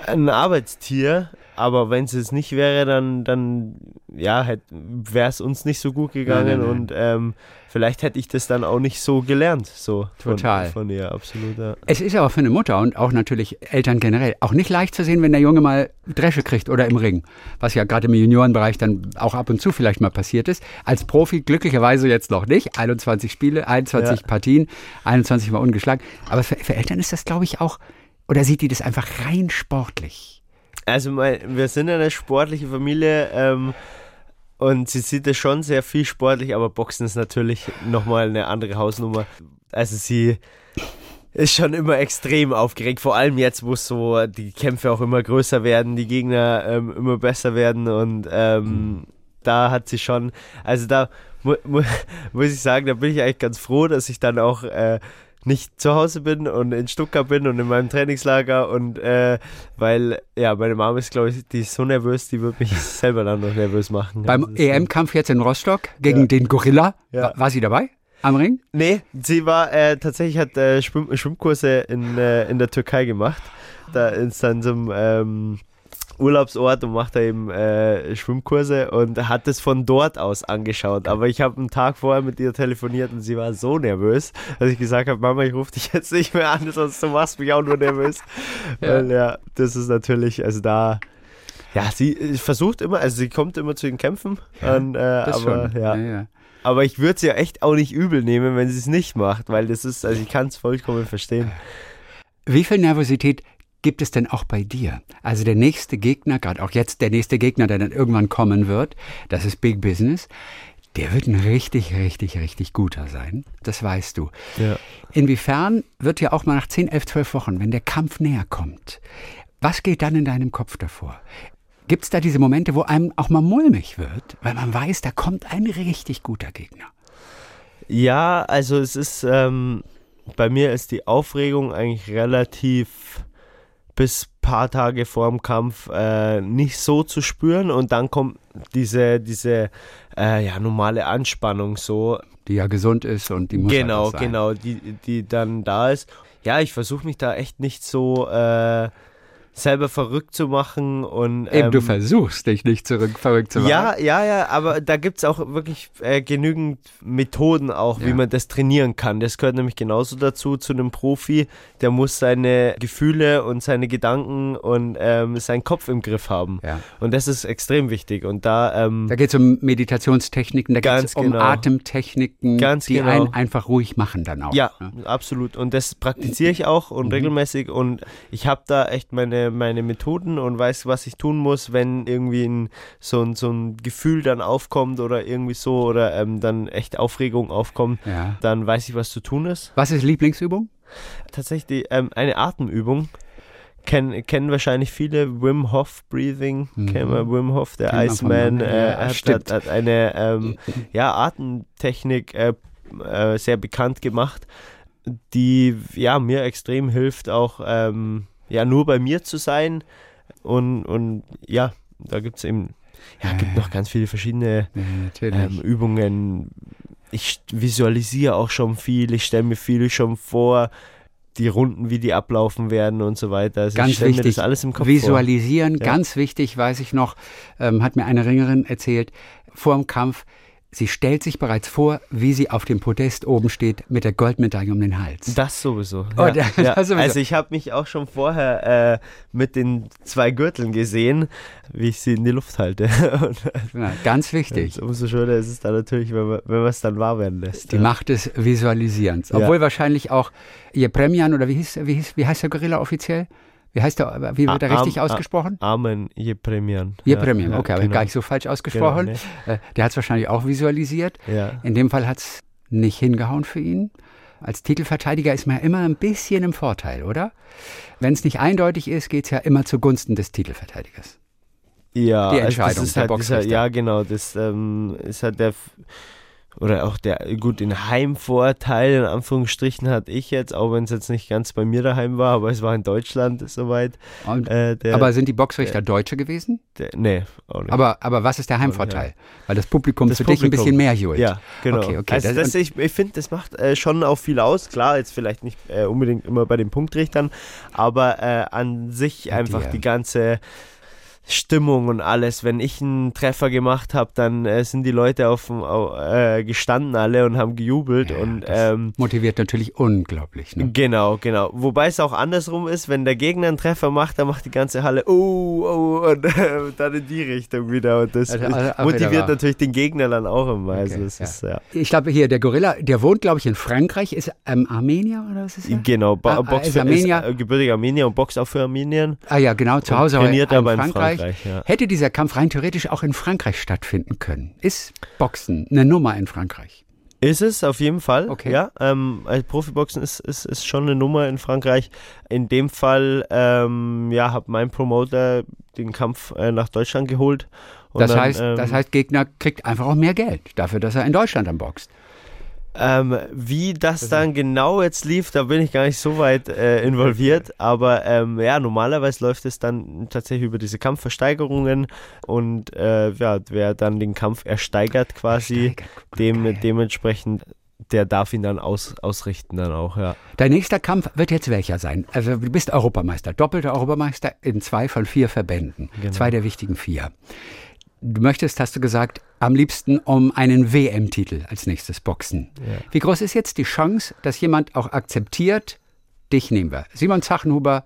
ein Arbeitstier, aber wenn es es nicht wäre, dann, dann ja, wäre es uns nicht so gut gegangen nein, nein, nein. und ähm, vielleicht hätte ich das dann auch nicht so gelernt. So Total. Von, von ihr, absolut. Ja. Es ist aber für eine Mutter und auch natürlich Eltern generell auch nicht leicht zu sehen, wenn der Junge mal Dresche kriegt oder im Ring, was ja gerade im Juniorenbereich dann auch ab und zu vielleicht mal passiert ist. Als Profi glücklicherweise jetzt noch nicht. 21 Spiele, 21 ja. Partien, 21 mal ungeschlagen. Aber für, für Eltern ist das, glaube ich, auch, oder sieht die das einfach rein sportlich? Also wir sind eine sportliche Familie. Ähm, und sie sieht es schon sehr viel sportlich, aber Boxen ist natürlich nochmal eine andere Hausnummer. Also sie ist schon immer extrem aufgeregt, vor allem jetzt, wo so die Kämpfe auch immer größer werden, die Gegner ähm, immer besser werden und ähm, da hat sie schon, also da mu mu muss ich sagen, da bin ich eigentlich ganz froh, dass ich dann auch äh, nicht zu Hause bin und in Stuttgart bin und in meinem Trainingslager und äh, weil, ja, meine Mama ist, glaube ich, die ist so nervös, die wird mich selber dann noch nervös machen. Beim EM-Kampf jetzt in Rostock gegen ja. den Gorilla, ja. war, sie dabei? Am Ring? Nee, sie war äh, tatsächlich hat äh, Schwimm Schwimmkurse in, äh, in der Türkei gemacht. Da ist dann zum ähm, Urlaubsort und macht da eben äh, Schwimmkurse und hat es von dort aus angeschaut. Aber ich habe einen Tag vorher mit ihr telefoniert und sie war so nervös, dass ich gesagt habe, Mama, ich rufe dich jetzt nicht mehr an, sonst du machst mich auch nur nervös. ja. Weil ja, das ist natürlich, also da ja, sie versucht immer, also sie kommt immer zu den Kämpfen, ja, und, äh, aber ja. ja. Aber ich würde es ja echt auch nicht übel nehmen, wenn sie es nicht macht, weil das ist, also ich kann es vollkommen verstehen. Wie viel Nervosität gibt es denn auch bei dir? Also der nächste Gegner, gerade auch jetzt der nächste Gegner, der dann irgendwann kommen wird, das ist Big Business. Der wird ein richtig, richtig, richtig guter sein. Das weißt du. Ja. Inwiefern wird ja auch mal nach 10, 11, 12 Wochen, wenn der Kampf näher kommt, was geht dann in deinem Kopf davor? Gibt es da diese Momente, wo einem auch mal mulmig wird, weil man weiß, da kommt ein richtig guter Gegner? Ja, also es ist, ähm, bei mir ist die Aufregung eigentlich relativ bis paar Tage vor dem Kampf äh, nicht so zu spüren und dann kommt diese, diese äh, ja, normale Anspannung so. Die ja gesund ist und die muss Genau, genau, die, die dann da ist. Ja, ich versuche mich da echt nicht so äh, selber verrückt zu machen und ähm, eben du versuchst dich nicht zurück verrückt zu machen. Ja, ja, ja, aber da gibt es auch wirklich äh, genügend Methoden auch, ja. wie man das trainieren kann. Das gehört nämlich genauso dazu zu einem Profi. Der muss seine Gefühle und seine Gedanken und ähm, seinen Kopf im Griff haben. Ja. Und das ist extrem wichtig. Und da ähm, da geht es um Meditationstechniken, da geht es um genau. Atemtechniken, ganz die genau. einen einfach ruhig machen dann auch. Ja, ja. absolut. Und das praktiziere ich auch und mhm. regelmäßig. Und ich habe da echt meine meine, Methoden und weiß, was ich tun muss, wenn irgendwie ein, so, ein, so ein Gefühl dann aufkommt oder irgendwie so oder ähm, dann echt Aufregung aufkommt, ja. dann weiß ich, was zu tun ist. Was ist Lieblingsübung? Tatsächlich ähm, eine Atemübung. Ken, kennen wahrscheinlich viele Wim Hof Breathing. Mhm. Kennen wir Wim Hof, der Iceman, äh, hat, hat, hat, eine ähm, ja, Atemtechnik äh, äh, sehr bekannt gemacht, die ja mir extrem hilft, auch ähm, ja nur bei mir zu sein. Und, und ja, da gibt es eben, ja, gibt noch ganz viele verschiedene ähm, Übungen. Ich visualisiere auch schon viel, ich stelle mir viel schon vor, die Runden, wie die ablaufen werden und so weiter. Also ganz wichtig, das alles im Kopf visualisieren, ja. ganz wichtig, weiß ich noch, ähm, hat mir eine Ringerin erzählt, vor dem Kampf, Sie stellt sich bereits vor, wie sie auf dem Podest oben steht mit der Goldmedaille um den Hals. Das sowieso. Oh, ja. das, ja. sowieso. Also ich habe mich auch schon vorher äh, mit den zwei Gürteln gesehen, wie ich sie in die Luft halte. ja, ganz wichtig. umso schöner ist es dann natürlich, wenn man, wenn man es dann wahr werden lässt. Die Macht des Visualisierens. Obwohl wahrscheinlich auch ihr Premian oder wie, hieß, wie, hieß, wie heißt der Gorilla offiziell? Wie heißt der, wie wird er richtig ausgesprochen? Amen Jepremian. Jepremian, ja, okay, aber genau. gar nicht so falsch ausgesprochen. Genau, nee. Der hat es wahrscheinlich auch visualisiert. Ja. In dem Fall hat es nicht hingehauen für ihn. Als Titelverteidiger ist man ja immer ein bisschen im Vorteil, oder? Wenn es nicht eindeutig ist, geht es ja immer zugunsten des Titelverteidigers. Ja, die Entscheidung. Also das ist halt dieser, ja, genau. Das ähm, ist halt der oder auch der, gut, den Heimvorteil in Anführungsstrichen hatte ich jetzt, auch wenn es jetzt nicht ganz bei mir daheim war, aber es war in Deutschland soweit. Äh, der, aber sind die Boxrichter der, Deutsche gewesen? Der, nee, auch nicht. Aber, aber was ist der Heimvorteil? Weil das Publikum das für Publikum, dich ein bisschen mehr johlt. Ja, genau. Okay, okay. Also das, ich, ich finde, das macht äh, schon auch viel aus. Klar, jetzt vielleicht nicht äh, unbedingt immer bei den Punktrichtern, aber äh, an sich einfach die ganze Stimmung und alles. Wenn ich einen Treffer gemacht habe, dann äh, sind die Leute auf äh, gestanden alle und haben gejubelt ja, und ähm, motiviert natürlich unglaublich. Ne? Genau, genau. Wobei es auch andersrum ist, wenn der Gegner einen Treffer macht, dann macht die ganze Halle oh, oh und äh, dann in die Richtung wieder und das also, also, motiviert natürlich den Gegner dann auch immer. Also okay, ja. Ist, ja. Ich glaube hier der Gorilla, der wohnt glaube ich in Frankreich, ist ähm, Armenier oder was ist er? Genau, ba ah, Box ist Armenier. Ist, äh, gebürtiger Armenier und boxt auch für Armenien. Ah ja, genau, zu Hause trainiert aber in Frankreich. Frankreich ja. Hätte dieser Kampf rein theoretisch auch in Frankreich stattfinden können? Ist Boxen eine Nummer in Frankreich? Ist es auf jeden Fall. Okay. Ja, ähm, also Profiboxen ist, ist, ist schon eine Nummer in Frankreich. In dem Fall, ähm, ja, hat mein Promoter den Kampf äh, nach Deutschland geholt. Das, dann, heißt, ähm, das heißt, Gegner kriegt einfach auch mehr Geld dafür, dass er in Deutschland dann boxt. Ähm, wie das dann genau jetzt lief, da bin ich gar nicht so weit äh, involviert. Aber ähm, ja, normalerweise läuft es dann tatsächlich über diese Kampfversteigerungen und äh, ja, wer dann den Kampf ersteigert quasi, dem, dementsprechend der darf ihn dann aus, ausrichten dann auch, ja. Dein nächster Kampf wird jetzt welcher sein? Also du bist Europameister, doppelter Europameister in zwei von vier Verbänden, Genau. zwei der wichtigen vier. Du möchtest, hast du gesagt, am liebsten um einen WM-Titel als nächstes boxen. Wie groß ist jetzt die Chance, dass jemand auch akzeptiert, dich nehmen wir? Simon Zachenhuber,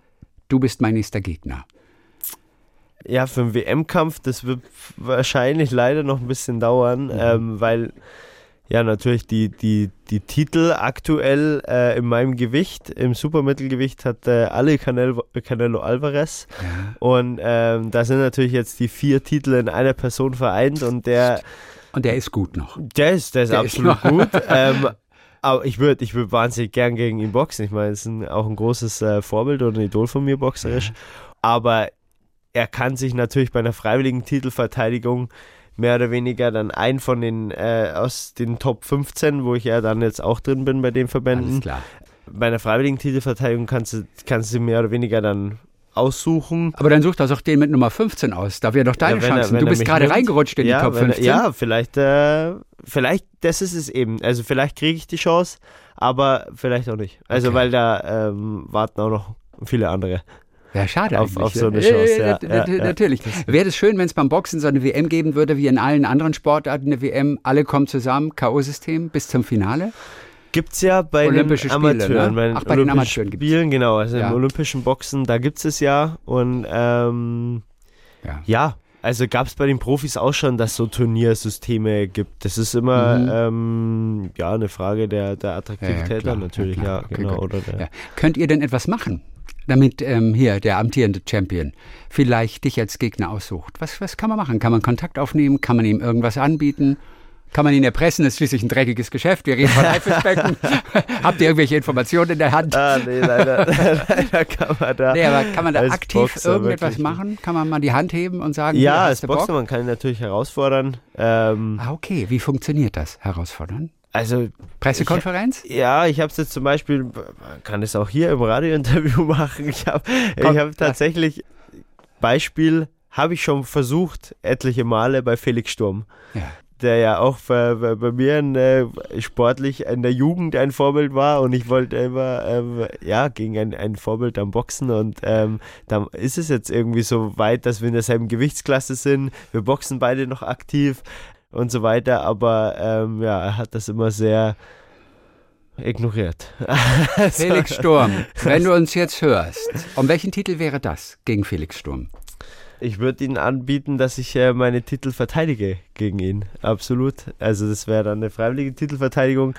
du bist mein nächster Gegner. Ja, für einen WM-Kampf, das wird wahrscheinlich leider noch ein bisschen dauern, Mhm. ähm, weil ja natürlich die, die, die Titel aktuell äh, in meinem Gewicht, im Supermittelgewicht hat äh, alle Canelo, Canelo Alvarez und ähm, da sind natürlich jetzt die vier Titel in einer Person vereint und der, Und der ist gut noch. der ist, der ist Der ist absolut noch- gut. ähm, aber ich würde ich würd wahnsinnig gern gegen ihn boxen. Ich meine, es ist ein, auch ein großes äh, Vorbild und ein Idol von mir boxerisch. Aber er kann sich natürlich bei einer freiwilligen Titelverteidigung mehr oder weniger dann einen von den äh, aus den Top 15, wo ich ja dann jetzt auch drin bin bei den Alles Verbänden. klar. Bei einer freiwilligen Titelverteidigung kannst du, kannst du mehr oder weniger dann aussuchen. Aber dann such doch auch den mit Nummer 15 aus. Da wäre doch deine Ja, er- Chancen. du bist gerade nimmt. reingerutscht in ja, die Top wenn er- 15. Ja, vielleicht, äh, vielleicht, das ist es eben. Also vielleicht kriege ich die Chance, aber vielleicht auch nicht. Also Okay. weil da ähm, warten auch noch viele andere. Ja, schade Auf- auf so eine Chance, ja, ja, ja. Natürlich. Wäre es schön, wenn es beim Boxen so eine WM geben würde, wie in allen anderen Sportarten eine WM. Alle kommen zusammen, K.O.-System bis zum Finale. Gibt's ja bei Olympische den Spiele, Amateuren. ne? Bei den, Ach, bei den Olympischen Amateuren gibt's. Spielen, genau. Also im Olympischen Boxen, da gibt es ja. Und ähm, Ja. also gab es bei den Profis auch schon, dass es so Turniersysteme gibt. Das ist immer Mhm. ähm, ja eine Frage der, der Attraktivität dann natürlich, Ja, ja. Okay, genau. Oder der, Ja. Könnt ihr denn etwas machen, damit ähm, hier der amtierende Champion vielleicht dich als Gegner aussucht? Was, was kann man machen? Kann man Kontakt aufnehmen? Kann man ihm irgendwas anbieten? Kann man ihn erpressen? Das ist schließlich ein dreckiges Geschäft. Wir reden von Haifischbecken. Habt ihr irgendwelche Informationen in der Hand? Ah, nee, leider, leider kann man da. Nee, aber kann man da aktiv Boxer irgendetwas machen? Kann man mal die Hand heben und sagen, Ja, als Boxer, man kann ihn natürlich herausfordern. Ähm, Ah, okay. Wie funktioniert das? Herausfordern? Also, Pressekonferenz? ja, ich habe es jetzt zum Beispiel, man kann es auch hier im Radiointerview machen. Ich habe ich hab tatsächlich, Beispiel, habe ich schon versucht, etliche Male bei Felix Sturm. Ja. der ja auch bei, bei, bei mir in, äh, sportlich in der Jugend ein Vorbild war und ich wollte immer ähm, ja gegen ein, ein Vorbild am Boxen und ähm, dann ist es jetzt irgendwie so weit, dass wir in derselben Gewichtsklasse sind. Wir boxen beide noch aktiv und so weiter, aber ähm, ja, er hat das immer sehr ignoriert. Also, Felix Sturm, wenn du uns jetzt hörst, um welchen Titel wäre das gegen Felix Sturm? Ich würde Ihnen anbieten, dass ich äh, meine Titel verteidige gegen ihn. Absolut. Also das wäre dann eine freiwillige Titelverteidigung.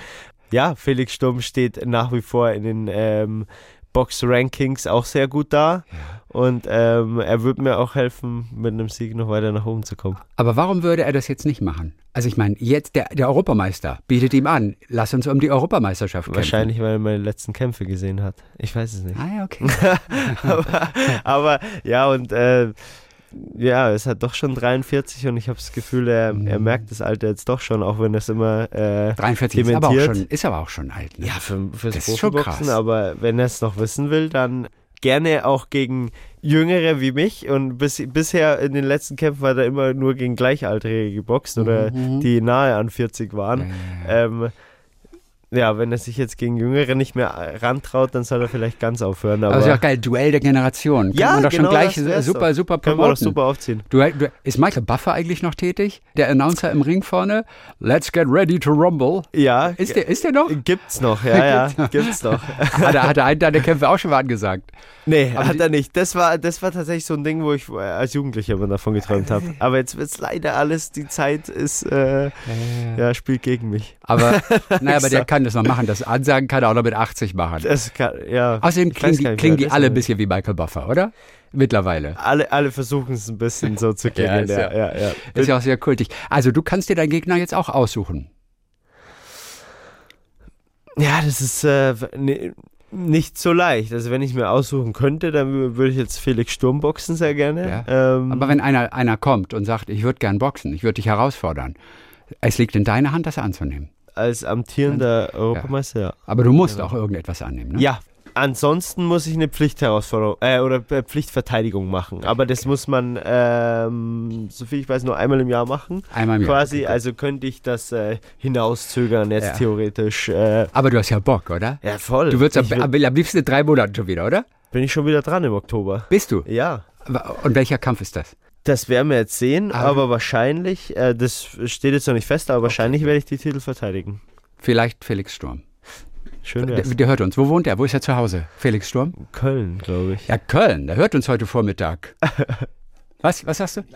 Ja, Felix Sturm steht nach wie vor in den ähm, Box-Rankings auch sehr gut da. Und ähm, er würde mir auch helfen, mit einem Sieg noch weiter nach oben zu kommen. Aber warum würde er das jetzt nicht machen? Also ich meine, jetzt der, der Europameister bietet ihm an, lass uns um die Europameisterschaft kämpfen. Wahrscheinlich, weil er meine letzten Kämpfe gesehen hat. Ich weiß es nicht. Ah ja, okay. aber, aber ja, und äh, ja, es hat doch schon 43 und ich habe das Gefühl, er, er Mhm. merkt das Alter jetzt doch schon, auch wenn es immer äh, 43 ist aber, auch dementiert. schon, ist aber auch schon alt. Ne? Ja, für, fürs Das ist schon Profiboxen, krass. aber wenn er es noch wissen will, dann gerne auch gegen Jüngere wie mich. Und bis, bisher in den letzten Kämpfen hat er immer nur gegen Gleichaltrige geboxt oder Mhm. die nahe an 40 waren. Ja, ja, ja. Ähm, ja, wenn er sich jetzt gegen Jüngere nicht mehr rantraut, dann soll er vielleicht ganz aufhören. Aber, Aber ist ja auch geil, Duell der Generation. Kann Ja, man doch schon genau gleich das wär's super, doch. super können wir doch promoten. super aufziehen. Du, du, ist Michael Buffer eigentlich noch tätig? Der Announcer im Ring vorne? Let's get ready to rumble. Ja, Ist der, ist der noch? gibt's noch, ja, ja, gibt's noch. hat, er, hat er einen deiner Kämpfe auch schon mal angesagt? Nee, Aber hat er nicht. Das war, das war tatsächlich so ein Ding, wo ich äh, als Jugendlicher immer davon geträumt habe. Aber jetzt wird's leider alles, die Zeit ist, äh, ja, spielt gegen mich. Aber, naja, aber der kann das noch machen. Das Ansagen kann er auch noch mit 80 machen. Das kann, ja. Außerdem klingen die, klingen die alle ein bisschen wie Michael Buffer, oder? Mittlerweile. Alle, alle versuchen es ein bisschen so zu klingen. ist ja, ja- ja, ja. Ist ja auch sehr kultig. Also du kannst dir deinen Gegner jetzt auch aussuchen. Ja, das ist äh, ne, nicht so leicht. Also wenn ich mir aussuchen könnte, dann wü- würde ich jetzt Felix Sturm boxen sehr gerne. Ähm, Aber wenn einer, einer kommt und sagt, ich würde gern boxen, ich würde dich herausfordern, es liegt in deiner Hand, das anzunehmen. Als amtierender Europameister, ja. Aber du musst auch irgendetwas annehmen. Ne? Ja, ansonsten muss ich eine Pflichtherausforderung äh, oder äh, Pflichtverteidigung machen. Aber das muss man, ähm, soviel ich weiß, nur einmal im Jahr machen. Einmal im Jahr. Quasi, Okay, also könnte ich das äh, hinauszögern jetzt Ja. theoretisch. Äh, Aber du hast ja Bock, oder? ja, voll. Du würdest am, am, liebsten drei Monaten schon wieder, oder? bin ich schon wieder dran im Oktober. Bist du? Ja. Und welcher Kampf ist das? Das werden wir jetzt sehen, Ah, aber wahrscheinlich, äh, das steht jetzt noch nicht fest, aber wahrscheinlich werde ich die Titel verteidigen. Vielleicht Felix Sturm. Schön Der, der hört uns. Wo wohnt er? Wo ist er zu Hause? Felix Sturm? Köln, glaube ich. Ja, Köln. Der hört uns heute Vormittag. Was? Was sagst du?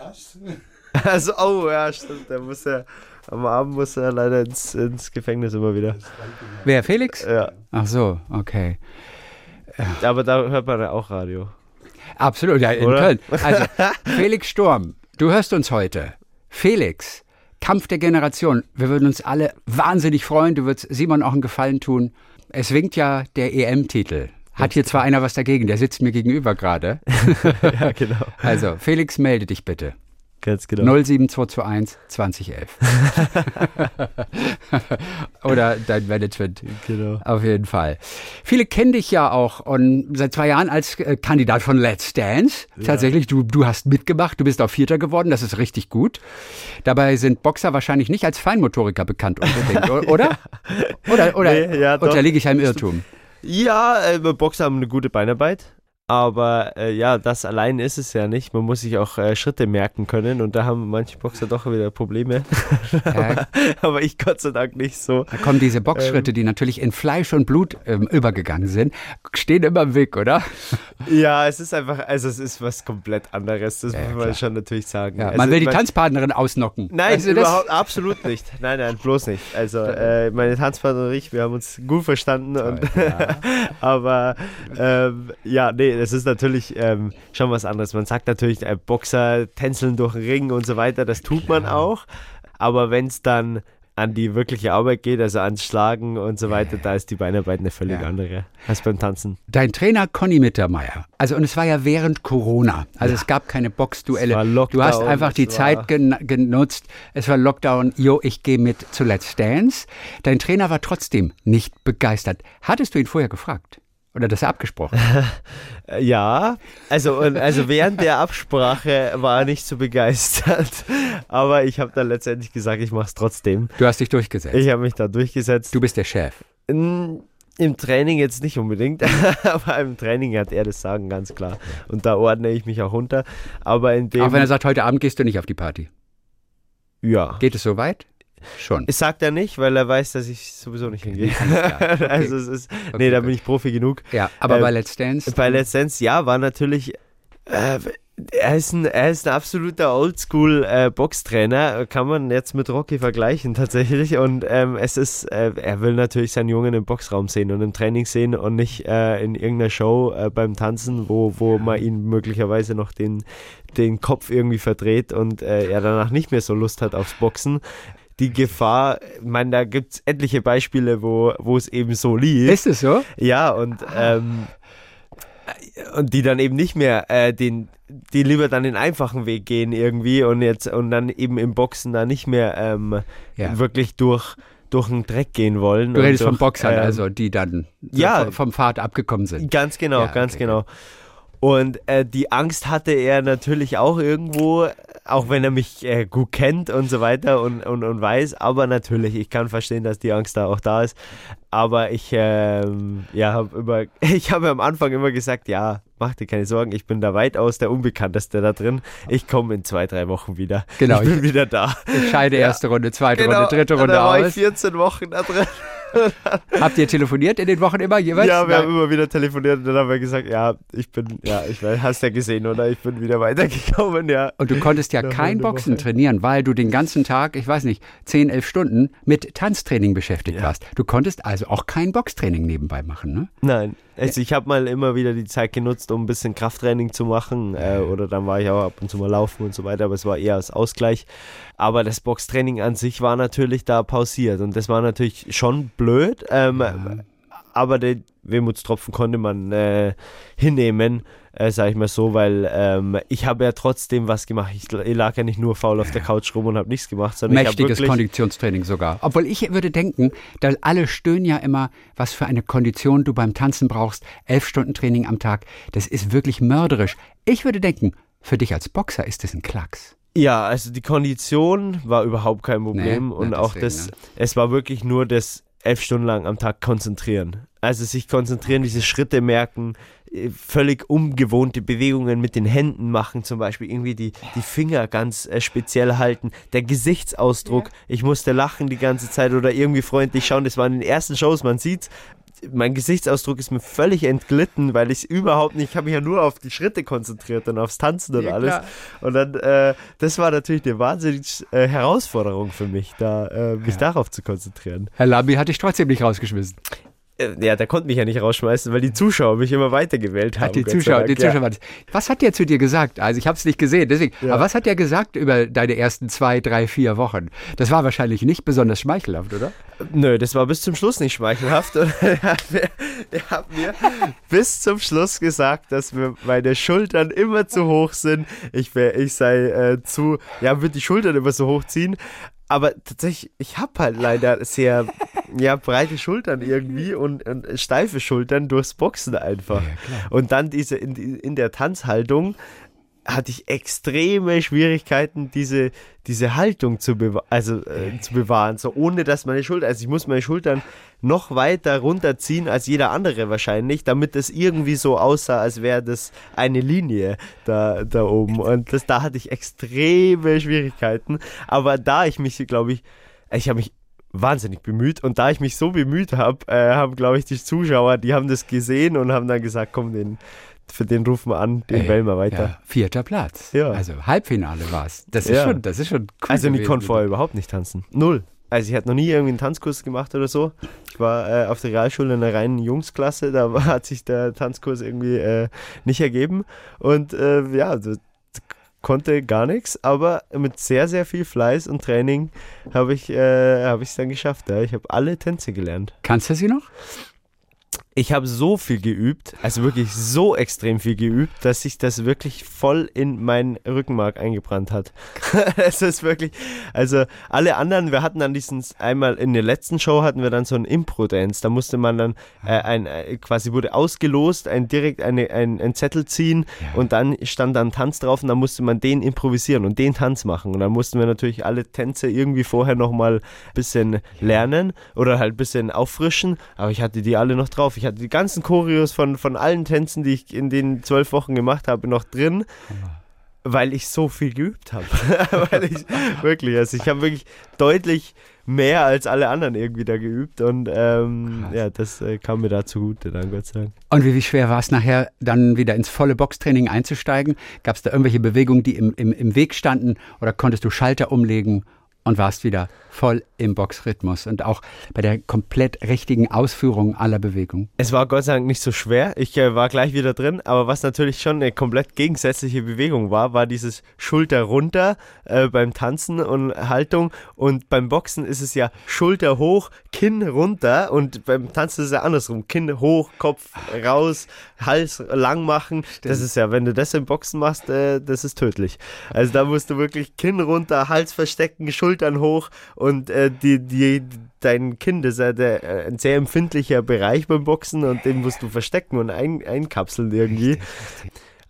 Also, oh ja, stimmt, der muss ja, am Abend muss er leider ins, ins Gefängnis immer wieder. Wer? Felix? Ja, Ach so, okay. aber da hört man ja auch Radio. Absolut, ja, in Oder? Köln. Also, Felix Sturm, du hörst uns heute. Felix, Kampf der Generation. Wir würden uns alle wahnsinnig freuen. Du würdest Simon auch einen Gefallen tun. Es winkt ja der EM-Titel. Hat hier zwar einer was dagegen, der sitzt mir gegenüber gerade. ja, genau. Also, Felix, melde dich bitte. Ganz genau. 07221 2011. Oder dein Management. Genau. Auf jeden Fall. Viele kennen dich ja auch und seit zwei Jahren als äh, Kandidat von Let's Dance. Tatsächlich, du, du hast mitgemacht, du bist auch Vierter geworden, das ist richtig gut. Dabei sind Boxer wahrscheinlich nicht als Feinmotoriker bekannt unbedingt, oder? Oder, oder Nee, ja, unterliege ich einem Irrtum? Ja, äh, Boxer haben eine gute Beinarbeit. Aber äh, ja, das allein ist es ja nicht. Man muss sich auch äh, Schritte merken können und da haben manche Boxer doch wieder Probleme. Ja, aber ich Gott sei Dank nicht so. da kommen diese Boxschritte, die natürlich in Fleisch und Blut ähm, übergegangen sind, stehen immer im Weg, oder? Ja, es ist einfach, also es ist was komplett anderes. Das Ja, muss klar. man schon natürlich sagen. Ja, also, man will die man- Tanzpartnerin ausnocken. Nein, das? überhaupt absolut nicht. Nein, nein, bloß nicht. Also äh, meine Tanzpartnerin und ich, wir haben uns gut verstanden. Und, ja. aber ähm, ja, nee, es ist natürlich ähm, schon was anderes. Man sagt natürlich, äh, Boxer tänzeln durch den Ring und so weiter, das tut man auch. Aber wenn es dann an die wirkliche Arbeit geht, also ans Schlagen und so weiter, da ist die Beinarbeit eine völlig Ja. andere als beim Tanzen. Dein Trainer Conny Mittermeier. Also und es war ja während Corona. Also es gab keine Boxduelle. War Lockdown, du hast einfach die Zeit gen genutzt. Es war Lockdown. Jo, ich gehe mit zu Let's Dance. Dein Trainer war trotzdem nicht begeistert. Hattest du ihn vorher gefragt? Oder das abgesprochen? Ja, also, und, also während der Absprache war er nicht so begeistert. Aber ich habe dann letztendlich gesagt, ich mache es trotzdem. Du hast dich durchgesetzt. Ich habe mich da durchgesetzt. du bist der Chef. Mm, Im Training jetzt nicht unbedingt, aber im Training hat er das Sagen, ganz klar. Und da ordne ich mich auch unter. Aber in dem. Auch wenn er sagt, heute Abend gehst du nicht auf die Party. ja. Geht es so weit? Schon. Es sagt er nicht, weil er weiß, dass ich sowieso nicht hingehe. alles klar. Okay. Also es ist. Okay, nee, da bin ich Profi genug. Ja, aber Äh, bei Let's Dance. Bei Let's Dance, ja, war natürlich. Äh, er ist ein, er ist ein absoluter Oldschool-Boxtrainer, kann man jetzt mit Rocky vergleichen tatsächlich. Und ähm, es ist, äh, er will natürlich seinen Jungen im Boxraum sehen und im Training sehen und nicht äh, in irgendeiner Show äh, beim Tanzen, wo, wo man ihn möglicherweise noch den, den Kopf irgendwie verdreht und äh, er danach nicht mehr so Lust hat aufs Boxen. Die Gefahr, ich meine, da gibt es etliche Beispiele, wo, wo es eben so lief. ist es so? Ja, und, ähm, und die dann eben nicht mehr äh, den, die lieber dann den einfachen Weg gehen irgendwie und jetzt und dann eben im Boxen da nicht mehr ähm, Ja. wirklich durch, durch den Dreck gehen wollen. Du redest von durch, Boxern, ähm, also die dann ja. vom- vom Pfad abgekommen sind. Ganz genau, Ja, ganz okay, genau. Und äh, die Angst hatte er natürlich auch irgendwo, auch wenn er mich äh, gut kennt und so weiter und, und, und weiß. Aber natürlich, ich kann verstehen, dass die Angst da auch da ist. Aber ich, ähm, ja, habe immer, ich habe am Anfang immer gesagt, ja, mach dir keine Sorgen, ich bin da weitaus der Unbekannteste da drin. Ich komme in zwei, drei Wochen wieder. Genau, ich bin wieder da. Entscheide erste Runde, zweite Genau, Runde, dritte Runde da war ich aus. 14 Wochen da drin. Habt ihr telefoniert in den Wochen immer jeweils? Ja, wir Nein. haben immer wieder telefoniert und dann haben wir gesagt, ja, ich bin, ja, ich weiß, hast ja gesehen, oder? Ich bin wieder weitergekommen, ja. Und du konntest ja kein Boxen Woche. trainieren, weil du den ganzen Tag, ich weiß nicht, 10, 11 Stunden mit Tanztraining beschäftigt Ja. warst. Du konntest also auch kein Boxtraining nebenbei machen, ne? Nein, also ich habe mal immer wieder die Zeit genutzt, um ein bisschen Krafttraining zu machen äh, oder dann war ich auch ab und zu mal laufen und so weiter, aber es war eher als Ausgleich. Aber das Boxtraining an sich war natürlich da pausiert und das war natürlich schon blöd, ähm, aber den Wehmutstropfen konnte man äh, hinnehmen, äh, sage ich mal so, weil ähm, ich habe ja trotzdem was gemacht. Ich, ich, lag ja nicht nur faul auf der Couch rum und habe nichts gemacht, sondern Mächtiges Konditionstraining sogar. Obwohl ich würde denken, da alle stöhnen ja immer, was für eine Kondition du beim Tanzen brauchst. Elf Stunden Training am Tag, das ist wirklich mörderisch. Ich würde denken, für dich als Boxer ist das ein Klacks. Ja, also die Kondition war überhaupt kein Problem nee, und auch deswegen, das, ne? es war wirklich nur das elf Stunden lang am Tag konzentrieren. Also sich konzentrieren, diese Schritte merken, äh, völlig ungewohnte Bewegungen mit den Händen machen, zum Beispiel irgendwie die, die Finger ganz äh, speziell halten, der Gesichtsausdruck, ja. ich musste lachen die ganze Zeit oder irgendwie freundlich schauen, das war in den ersten Shows, man sieht mein Gesichtsausdruck ist mir völlig entglitten, weil ich überhaupt nicht, ich habe mich ja nur auf die Schritte konzentriert und aufs Tanzen und ja, alles. Klar. Und dann, äh, das war natürlich eine wahnsinnige äh, Herausforderung für mich, da äh, mich ja. darauf zu konzentrieren. Herr Labi hat dich trotzdem nicht rausgeschmissen. Äh, ja, der konnte mich ja nicht rausschmeißen, weil die Zuschauer mich immer weitergewählt haben. Die Zuschauer, die Zuschauer. Ja. Was hat der zu dir gesagt? Also ich habe es nicht gesehen, deswegen. Ja. Aber was hat der gesagt über deine ersten zwei, drei, vier Wochen? Das war wahrscheinlich nicht besonders schmeichelhaft, oder? Nö, das war bis zum Schluss nicht schmeichelhaft. er hat mir bis zum Schluss gesagt, dass mir meine Schultern immer zu hoch sind. Ich, wär, ich sei äh, zu, ja, würde die Schultern immer so hochziehen aber tatsächlich, ich habe halt leider sehr ja, breite Schultern irgendwie und, und, steife Schultern durchs Boxen einfach. Ja, und dann diese in, in der Tanzhaltung hatte ich extreme Schwierigkeiten, diese, diese Haltung zu, bewa also, äh, zu bewahren, so ohne dass meine Schultern, also ich muss meine Schultern noch weiter runterziehen als jeder andere wahrscheinlich, damit es irgendwie so aussah, als wäre das eine Linie da, da oben. Und das, da hatte ich extreme Schwierigkeiten. Aber da ich mich, glaube ich, ich habe mich wahnsinnig bemüht und da ich mich so bemüht habe, äh, haben, glaube ich, die Zuschauer, die haben das gesehen und haben dann gesagt, komm, den, für den rufen wir an, den Ey, wählen wir weiter. Ja, vierter Platz. Ja. Also Halbfinale war es. Das ist ja. schon, das ist schon cool. Also ich konnte vorher überhaupt nicht tanzen. Null. Also ich hatte noch nie irgendwie einen Tanzkurs gemacht oder so. Ich war äh, auf der Realschule in einer reinen Jungsklasse, da war, hat sich der Tanzkurs irgendwie äh, nicht ergeben. Und äh, ja, das, konnte gar nichts, aber mit sehr, sehr viel Fleiß und Training habe ich es äh, hab dann geschafft. Ja. Ich habe alle Tänze gelernt. Kannst du sie noch? Ich habe so viel geübt, also wirklich so extrem viel geübt, dass sich das wirklich voll in meinen Rückenmark eingebrannt hat. es ist wirklich, also alle anderen, wir hatten dann diesen, einmal in der letzten Show hatten wir dann so einen Impro-Dance, da musste man dann äh, ein, äh, quasi wurde ausgelost, ein direkt eine, ein, ein Zettel ziehen ja. und dann stand dann Tanz drauf und dann musste man den improvisieren und den Tanz machen und dann mussten wir natürlich alle Tänze irgendwie vorher nochmal ein bisschen lernen oder halt ein bisschen auffrischen, aber ich hatte die alle noch drauf. Ich hatte die ganzen Choreos von, von allen Tänzen, die ich in den zwölf Wochen gemacht habe, noch drin. Weil ich so viel geübt habe. weil ich wirklich, also ich habe wirklich deutlich mehr als alle anderen irgendwie da geübt und ähm, ja, das äh, kam mir da zugute, dann Gott sei Dank. Und wie, wie schwer war es nachher, dann wieder ins volle Boxtraining einzusteigen? Gab es da irgendwelche Bewegungen, die im, im, im Weg standen oder konntest du Schalter umlegen und warst wieder voll im Boxrhythmus und auch bei der komplett richtigen Ausführung aller Bewegungen. Es war Gott sei Dank nicht so schwer. Ich äh, war gleich wieder drin, aber was natürlich schon eine komplett gegensätzliche Bewegung war, war dieses Schulter runter äh, beim Tanzen und Haltung und beim Boxen ist es ja Schulter hoch, Kinn runter und beim Tanzen ist es ja andersrum. Kinn hoch, Kopf raus, Hals lang machen. Stimmt. Das ist ja, wenn du das im Boxen machst, äh, das ist tödlich. Also da musst du wirklich Kinn runter, Hals verstecken, Schultern hoch und und äh, die, die, dein Kind ist der, äh, ein sehr empfindlicher Bereich beim Boxen und den musst du verstecken und ein, einkapseln irgendwie.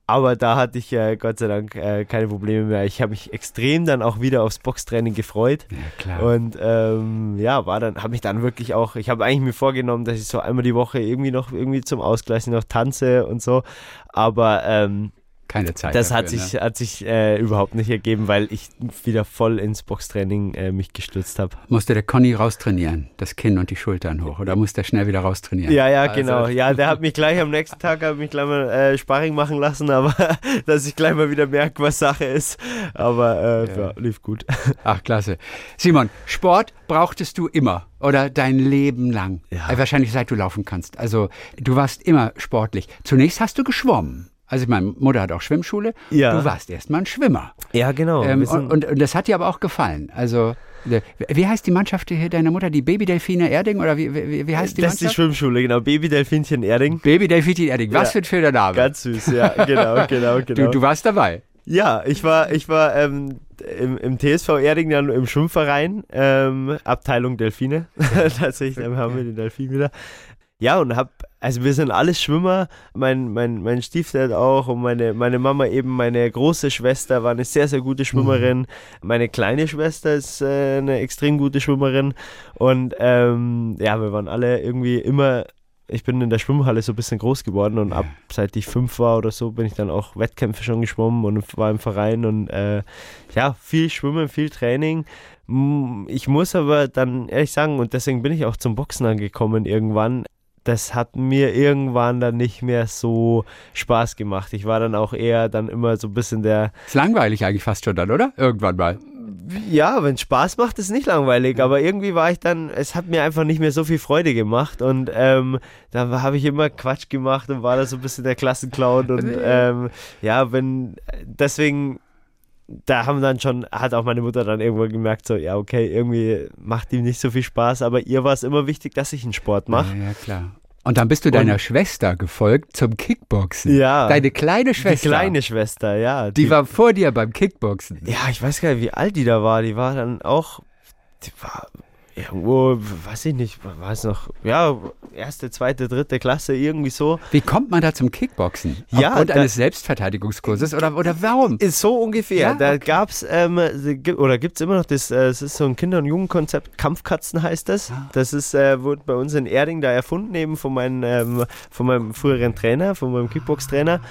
Aber da hatte ich äh, Gott sei Dank äh, keine Probleme mehr. Ich habe mich extrem dann auch wieder aufs Boxtraining gefreut. Ja, klar. Und ähm, ja, war dann, habe mich dann wirklich auch, ich habe eigentlich mir vorgenommen, dass ich so einmal die Woche irgendwie noch irgendwie zum Ausgleich noch tanze und so. Aber ähm, keine Zeit. Das dafür, hat sich, ne? hat sich äh, überhaupt nicht ergeben, weil ich wieder voll ins Boxtraining äh, mich gestürzt habe. Musste der Conny raustrainieren, das Kinn und die Schultern hoch, oder musste er schnell wieder raustrainieren? Ja, ja, also. genau. Ja, der hat mich gleich am nächsten Tag hat mich gleich mal äh, Sparring machen lassen, aber dass ich gleich mal wieder merke, was Sache ist. Aber äh, ja. ja, lief gut. Ach, klasse. Simon, Sport brauchtest du immer oder dein Leben lang. Ja. Äh, wahrscheinlich seit du laufen kannst. Also du warst immer sportlich. Zunächst hast du geschwommen. Also meine Mutter hat auch Schwimmschule. Ja. Du warst erstmal ein Schwimmer. Ja, genau. Ähm, und, und, und, das hat dir aber auch gefallen. Also Wie heißt die Mannschaft hier deiner Mutter? Die Babydelfine Erding oder wie, wie, wie heißt die das ist die Schwimmschule, genau. Babydelfinchen Erding. Babydelfinchen Erding. Was Ja. für ein schöner Name. Ganz süß, ja, genau, genau, genau. du, du warst dabei. Ja, ich war, ich war ähm, im, im TSV Erding dann im Schwimmverein, ähm, Abteilung Delfine. Tatsächlich, dann haben wir den Delfin wieder. Ja, und hab, also wir sind alles Schwimmer, mein, mein, mein Stiefdad auch und meine, meine Mama eben, meine große Schwester war eine sehr, sehr gute Schwimmerin. Meine kleine Schwester ist äh, eine extrem gute Schwimmerin und ähm, ja, wir waren alle irgendwie immer ich bin in der Schwimmhalle so ein bisschen groß geworden und ab seit ich fünf war oder so bin ich dann auch Wettkämpfe schon geschwommen und war im Verein und äh, ja, viel Schwimmen, viel Training. Ich muss aber dann ehrlich sagen, und deswegen bin ich auch zum Boxen angekommen irgendwann. Das hat mir irgendwann dann nicht mehr so Spaß gemacht. Ich war dann auch eher dann immer so ein bisschen der, Ist langweilig eigentlich fast schon dann, oder? Irgendwann mal. ja, wenn es Spaß macht, ist nicht langweilig, aber irgendwie war ich dann, es hat mir einfach nicht mehr so viel Freude gemacht und ähm, da habe ich immer Quatsch gemacht und war da so ein bisschen der Klassenclown und ähm, ja, wenn, deswegen, da haben dann schon, hat auch meine Mutter dann irgendwann gemerkt, so, ja, okay, irgendwie macht ihm nicht so viel Spaß, aber ihr war es immer wichtig, dass ich einen Sport mache. Ja, ja, klar. Und dann bist du deiner Schwester gefolgt zum Kickboxen. Ja. Deine kleine Die Schwester. kleine Schwester, ja. Die war vor dir beim Kickboxen. Ja, ich weiß gar nicht, wie alt die da war. Die war dann auch, die war irgendwo, weiß ich nicht, war es noch, ja, erste, zweite, dritte Klasse, irgendwie so. Wie kommt man da zum Kickboxen? Ja, Aufgrund da- eines Selbstverteidigungskurses oder, oder warum? Ist so ungefähr. Ja, da okay. gab's ähm, gi- oder gibt's immer noch das, äh, es ist so ein Kinder- und Jugendkonzept, Kampfkatzen heißt das. Ah. Das ist, äh, wurde bei uns in Erding da erfunden, eben von, meinem ähm, von meinem früheren Trainer, von meinem Kickbox-Trainer.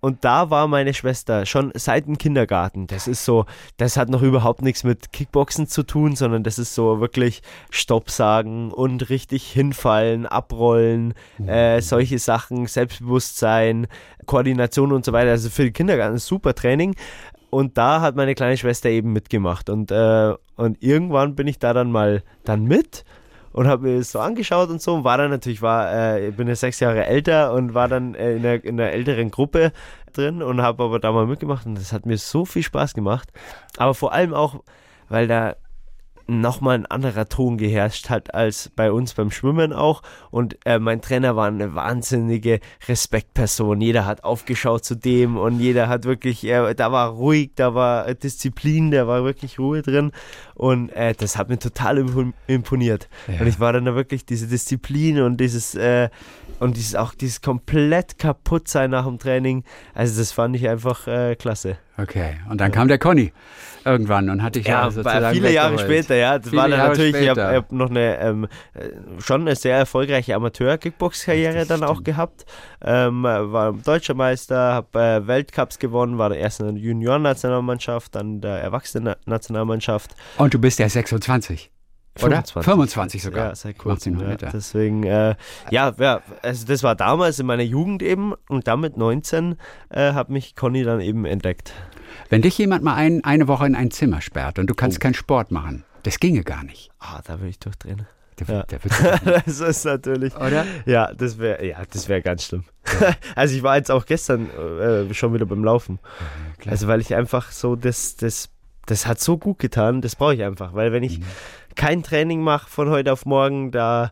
Und da war meine Schwester schon seit dem Kindergarten. Das ist so, das hat noch überhaupt nichts mit Kickboxen zu tun, sondern das ist so wirklich Stopp sagen und richtig hinfallen, abrollen, äh, solche Sachen, Selbstbewusstsein, Koordination und so weiter. Also für den Kindergarten ist super Training. Und da hat meine kleine Schwester eben mitgemacht. Und, äh, und irgendwann bin ich da dann mal dann mit und habe mir das so angeschaut und so und war dann natürlich, war, äh, ich bin ja sechs Jahre älter und war dann äh, in, einer, in einer älteren Gruppe drin und habe aber da mal mitgemacht und das hat mir so viel Spaß gemacht. Aber vor allem auch, weil da nochmal ein anderer Ton geherrscht hat als bei uns beim Schwimmen auch. Und äh, mein Trainer war eine wahnsinnige Respektperson. Jeder hat aufgeschaut zu dem und jeder hat wirklich, äh, da war ruhig, da war äh, Disziplin, da war wirklich Ruhe drin. Und äh, das hat mir total impo- imponiert. Ja. Und ich war dann da wirklich diese Disziplin und dieses, äh, und dieses auch dieses komplett kaputt sein nach dem Training. Also das fand ich einfach äh, klasse. Okay, und dann kam der Conny irgendwann und hat dich ja, Ja, sozusagen viele Jahre später, ja. Das Viele war dann Jahre natürlich, ich habe später. hab noch eine ähm, äh, schon eine sehr erfolgreiche Amateur-Kickbox-Karriere Das dann auch stimmt. gehabt. Ähm, äh, war deutscher Meister, habe äh, Weltcups gewonnen, war der erste in der Junioren-Nationalmannschaft, dann der Erwachsenen-Nationalmannschaft. Und du bist ja 26. Oder? 25 sogar. Ja, seit kurzem. ihn noch Ja. älter. Deswegen, äh, ja, ja, also das war damals in meiner Jugend eben und dann mit 19 äh, hat mich Conny dann eben entdeckt. Wenn dich jemand mal ein, eine Woche in ein Zimmer sperrt und du kannst Oh. keinen Sport machen, das ginge gar nicht. Ah, da würde ich durchdrehen. Der, Ja. der das ist natürlich. oder? Ja, das wäre ja, das wäre ganz schlimm. also ich war jetzt auch gestern äh, schon wieder beim Laufen. klar. Also weil ich einfach so das das das hat so gut getan, das brauche ich einfach, weil wenn Mhm. Kein Training mache von heute auf morgen, da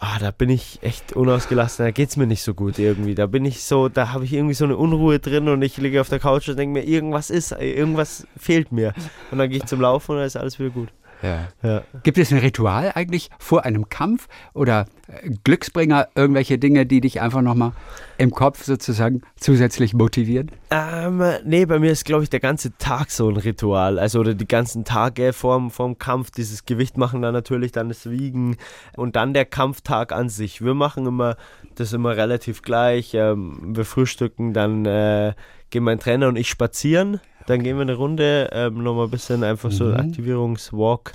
ah, da bin ich echt unausgelassen, da geht's mir nicht so gut irgendwie. Da bin ich so, da habe ich irgendwie so eine Unruhe drin und ich liege auf der Couch und denke mir, irgendwas ist, irgendwas fehlt mir. Und dann gehe ich zum Laufen und dann ist alles wieder gut. Ja. Ja. Gibt es ein Ritual eigentlich vor einem Kampf oder äh, Glücksbringer, irgendwelche Dinge, die dich einfach nochmal im Kopf sozusagen zusätzlich motivieren? Ähm, nee, bei mir ist, glaube ich, der ganze Tag so ein Ritual. Also, oder die ganzen Tage vorm, vorm Kampf, dieses Gewicht machen dann natürlich, dann das Wiegen und dann der Kampftag an sich. Wir machen immer das immer relativ gleich. Ähm, wir frühstücken, dann äh, gehen mein Trainer und ich spazieren. Dann gehen wir eine Runde, ähm, nochmal ein bisschen einfach so Mhm. Aktivierungswalk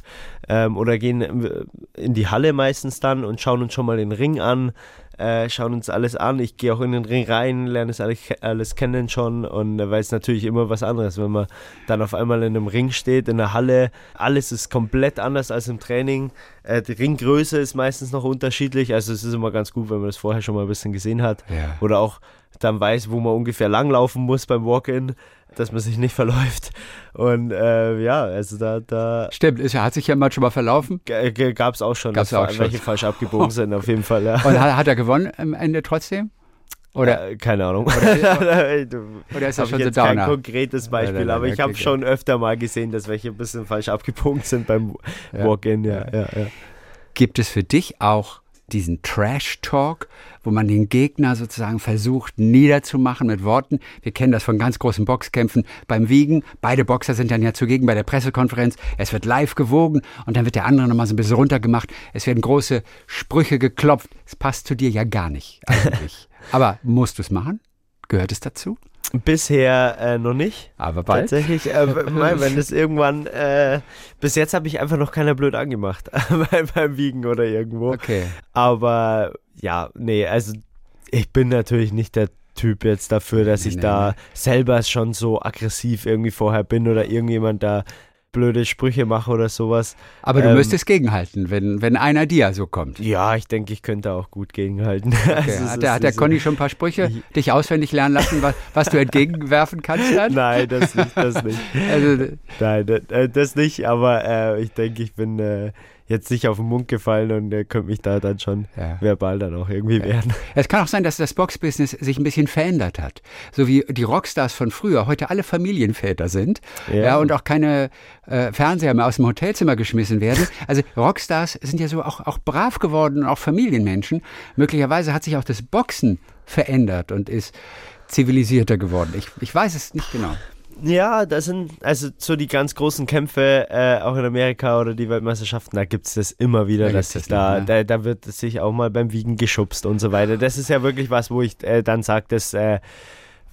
ähm, oder gehen in die Halle meistens dann und schauen uns schon mal den Ring an, äh, schauen uns alles an. Ich gehe auch in den Ring rein, lerne es alles, alles kennen schon und äh, weil es natürlich immer was anderes, wenn man dann auf einmal in einem Ring steht, in der Halle, alles ist komplett anders als im Training. Äh, die Ringgröße ist meistens noch unterschiedlich, also es ist immer ganz gut, wenn man das vorher schon mal ein bisschen gesehen hat. Ja. Oder auch dann weiß, wo man ungefähr langlaufen muss beim Walk-In, dass man sich nicht verläuft. Und äh, ja, also da, da Stimmt, ist, hat sich ja mal schon mal verlaufen. gab es auch schon, Gab's dass auch schon. welche falsch abgebogen sind, auf jeden Fall. Ja. Und hat, hat er gewonnen am Ende trotzdem? Oder, Äh, keine Ahnung. Oder- ist das Habe schon ich so jetzt kein konkretes Beispiel, Nein, nein, aber nein, ich habe okay, schon öfter mal gesehen, dass welche ein bisschen falsch abgebogen sind beim Ja. Walk-In. Ja, ja, ja. Gibt es für dich auch diesen Trash-Talk, wo man den Gegner sozusagen versucht niederzumachen mit Worten? Wir kennen das von ganz großen Boxkämpfen beim Wiegen. Beide Boxer sind dann ja zugegen bei der Pressekonferenz. Es wird live gewogen und dann wird der andere nochmal so ein bisschen runtergemacht. Es werden große Sprüche geklopft. Es passt zu dir ja gar nicht eigentlich. Aber musst du es machen? Gehört es dazu? Bisher äh, noch nicht. Aber bald. Tatsächlich, äh, mein, wenn das irgendwann, äh, bis jetzt habe ich einfach noch keiner blöd angemacht bei, beim Wiegen oder irgendwo. Okay. Aber ja, nee, also ich bin natürlich nicht der Typ jetzt dafür, dass Nee, ich nee, da nee. selber schon so aggressiv irgendwie vorher bin oder irgendjemand da blöde Sprüche mache oder sowas. Aber du Ähm, müsstest gegenhalten, wenn, wenn einer dir so kommt. Ja, ich denke, ich könnte auch gut gegenhalten. Okay. Also hat der, hat der so- Conny schon ein paar Sprüche dich auswendig lernen lassen, was, was du entgegenwerfen kannst dann? Nein, das nicht, das nicht. Also, Nein, das, äh, das nicht, aber äh, ich denke, ich bin äh, jetzt nicht auf den Mund gefallen und äh, könnte mich da dann schon Ja. verbal dann auch irgendwie wehren. es kann auch sein, dass das Boxbusiness sich ein bisschen verändert hat. So wie die Rockstars von früher heute alle Familienväter sind ja. Ja. und auch keine äh, Fernseher mehr aus dem Hotelzimmer geschmissen werden. Also Rockstars sind ja so auch, auch brav geworden und auch Familienmenschen. Möglicherweise hat sich auch das Boxen verändert und ist zivilisierter geworden. Ich, ich weiß es nicht genau. Ja, das sind also so die ganz großen Kämpfe, äh, auch in Amerika oder die Weltmeisterschaften, da gibt es das immer wieder, Da dass sich das da, ne? da, da wird es sich auch mal beim Wiegen geschubst und so weiter. Das ist ja wirklich was, wo ich äh, dann sage, das äh,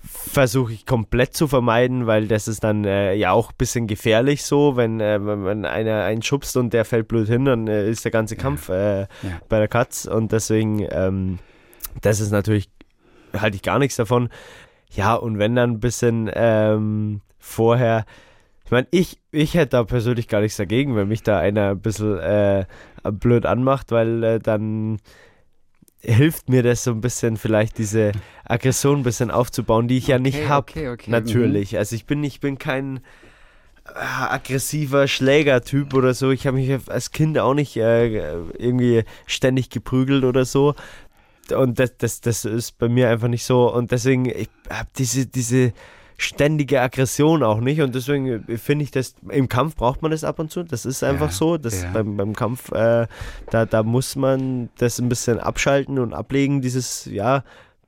versuche ich komplett zu vermeiden, weil das ist dann äh, ja auch ein bisschen gefährlich so, wenn, äh, wenn wenn einer einen schubst und der fällt blöd hin, dann äh, ist der ganze Kampf Ja. bei der Katz und deswegen, ähm, das ist natürlich, halte ich gar nichts davon. Ja, und wenn dann ein bisschen ähm, vorher, ich meine, ich, ich hätte da persönlich gar nichts dagegen, wenn mich da einer ein bisschen äh, blöd anmacht, weil äh, dann hilft mir das so ein bisschen vielleicht diese Aggression ein bisschen aufzubauen, die ich ja nicht Okay, habe. okay, okay. Natürlich. Also ich bin, ich bin kein äh, aggressiver Schlägertyp oder so. Ich habe mich als Kind auch nicht äh, irgendwie ständig geprügelt oder so. Und das, das, das ist bei mir einfach nicht so. Und deswegen, ich habe diese, diese ständige Aggression auch nicht. Und deswegen finde ich das, im Kampf braucht man das ab und zu. Das ist einfach Ja, so. Das ja. beim, beim Kampf, äh, da, da muss man das ein bisschen abschalten und ablegen, dieses, ja,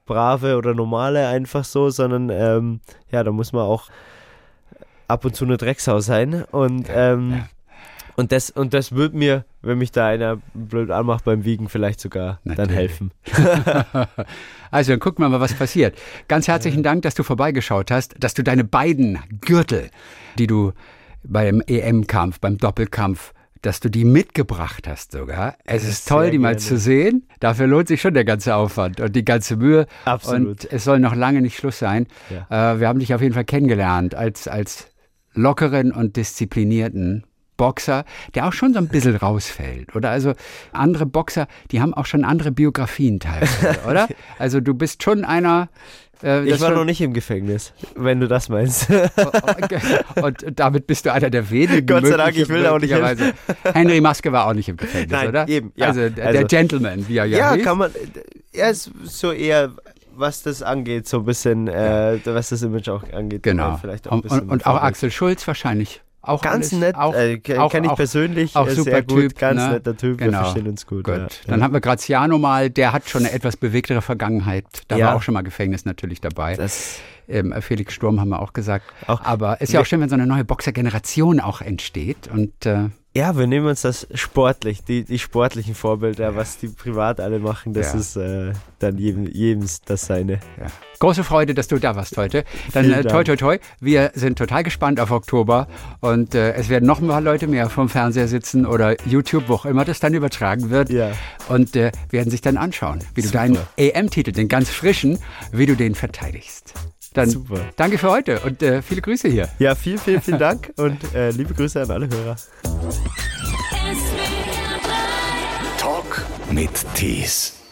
brave oder normale einfach so, sondern ähm, ja, da muss man auch ab und zu eine Drecksau sein. Und, ähm, ja. Und das, und das wird mir, wenn mich da einer blöd anmacht beim Wiegen, vielleicht sogar dann Natürlich. helfen. Also dann gucken wir mal, was passiert. Ganz herzlichen Dank, dass du vorbeigeschaut hast, dass du deine beiden Gürtel, die du beim EM-Kampf, beim Doppelkampf, dass du die mitgebracht hast sogar. Es Ja, ist toll, die mal gerne. zu sehen. Dafür lohnt sich schon der ganze Aufwand und die ganze Mühe. Absolut. Und es soll noch lange nicht Schluss sein. Äh, wir haben dich auf jeden Fall kennengelernt als, als lockeren und disziplinierten Boxer, der auch schon so ein bisschen rausfällt, oder? Also andere Boxer, die haben auch schon andere Biografien teilweise, oder? Also du bist schon einer. Äh, Ich war noch nicht im Gefängnis, wenn du das meinst. und damit bist du einer der wenigen. Gott sei Dank, ich will auch nicht hin. Henry Maske war auch nicht im Gefängnis, Nein, oder? eben, ja. Also, der- Also- Gentleman, wie er ja, ja, hieß. kann man. Er ist so eher, was das angeht, so ein bisschen, äh, was das Image auch angeht. Genau. äh, Vielleicht auch ein und, bisschen und, und auch. Axel Schulz wahrscheinlich. Auch Ganz alles, nett, Auch, äh, auch- kenne ich auch- persönlich, auch äh, super gut, Typ, ganz ne? netter Typ, wir Genau. verstehen uns gut. Gut, ja. dann haben wir Graziano mal, der hat schon eine etwas bewegtere Vergangenheit. Da Ja. war auch schon mal Gefängnis natürlich dabei. das, Ähm, Felix Sturm haben wir auch gesagt. Auch- Aber ist ja auch schön, wenn so eine neue Boxergeneration auch entsteht. Und äh, ja, wir nehmen uns das sportlich, die, die sportlichen Vorbilder, was die privat alle machen, das Ja. ist äh, dann jedem, jedem das seine. ja. Große Freude, dass du da warst heute. Dann äh, toi, toi, toi. Wir sind total gespannt auf Oktober. Und äh, es werden noch mal Leute mehr vom Fernseher sitzen oder YouTube, wo auch immer das dann übertragen wird. Ja. Und äh, werden sich dann anschauen, wie du Super. deinen EM-Titel, den ganz frischen, wie du den verteidigst. Dann Super. danke für heute und äh, viele Grüße hier. Ja, vielen, vielen, vielen Dank und äh, liebe Grüße an alle Hörer. Talk mit Tees.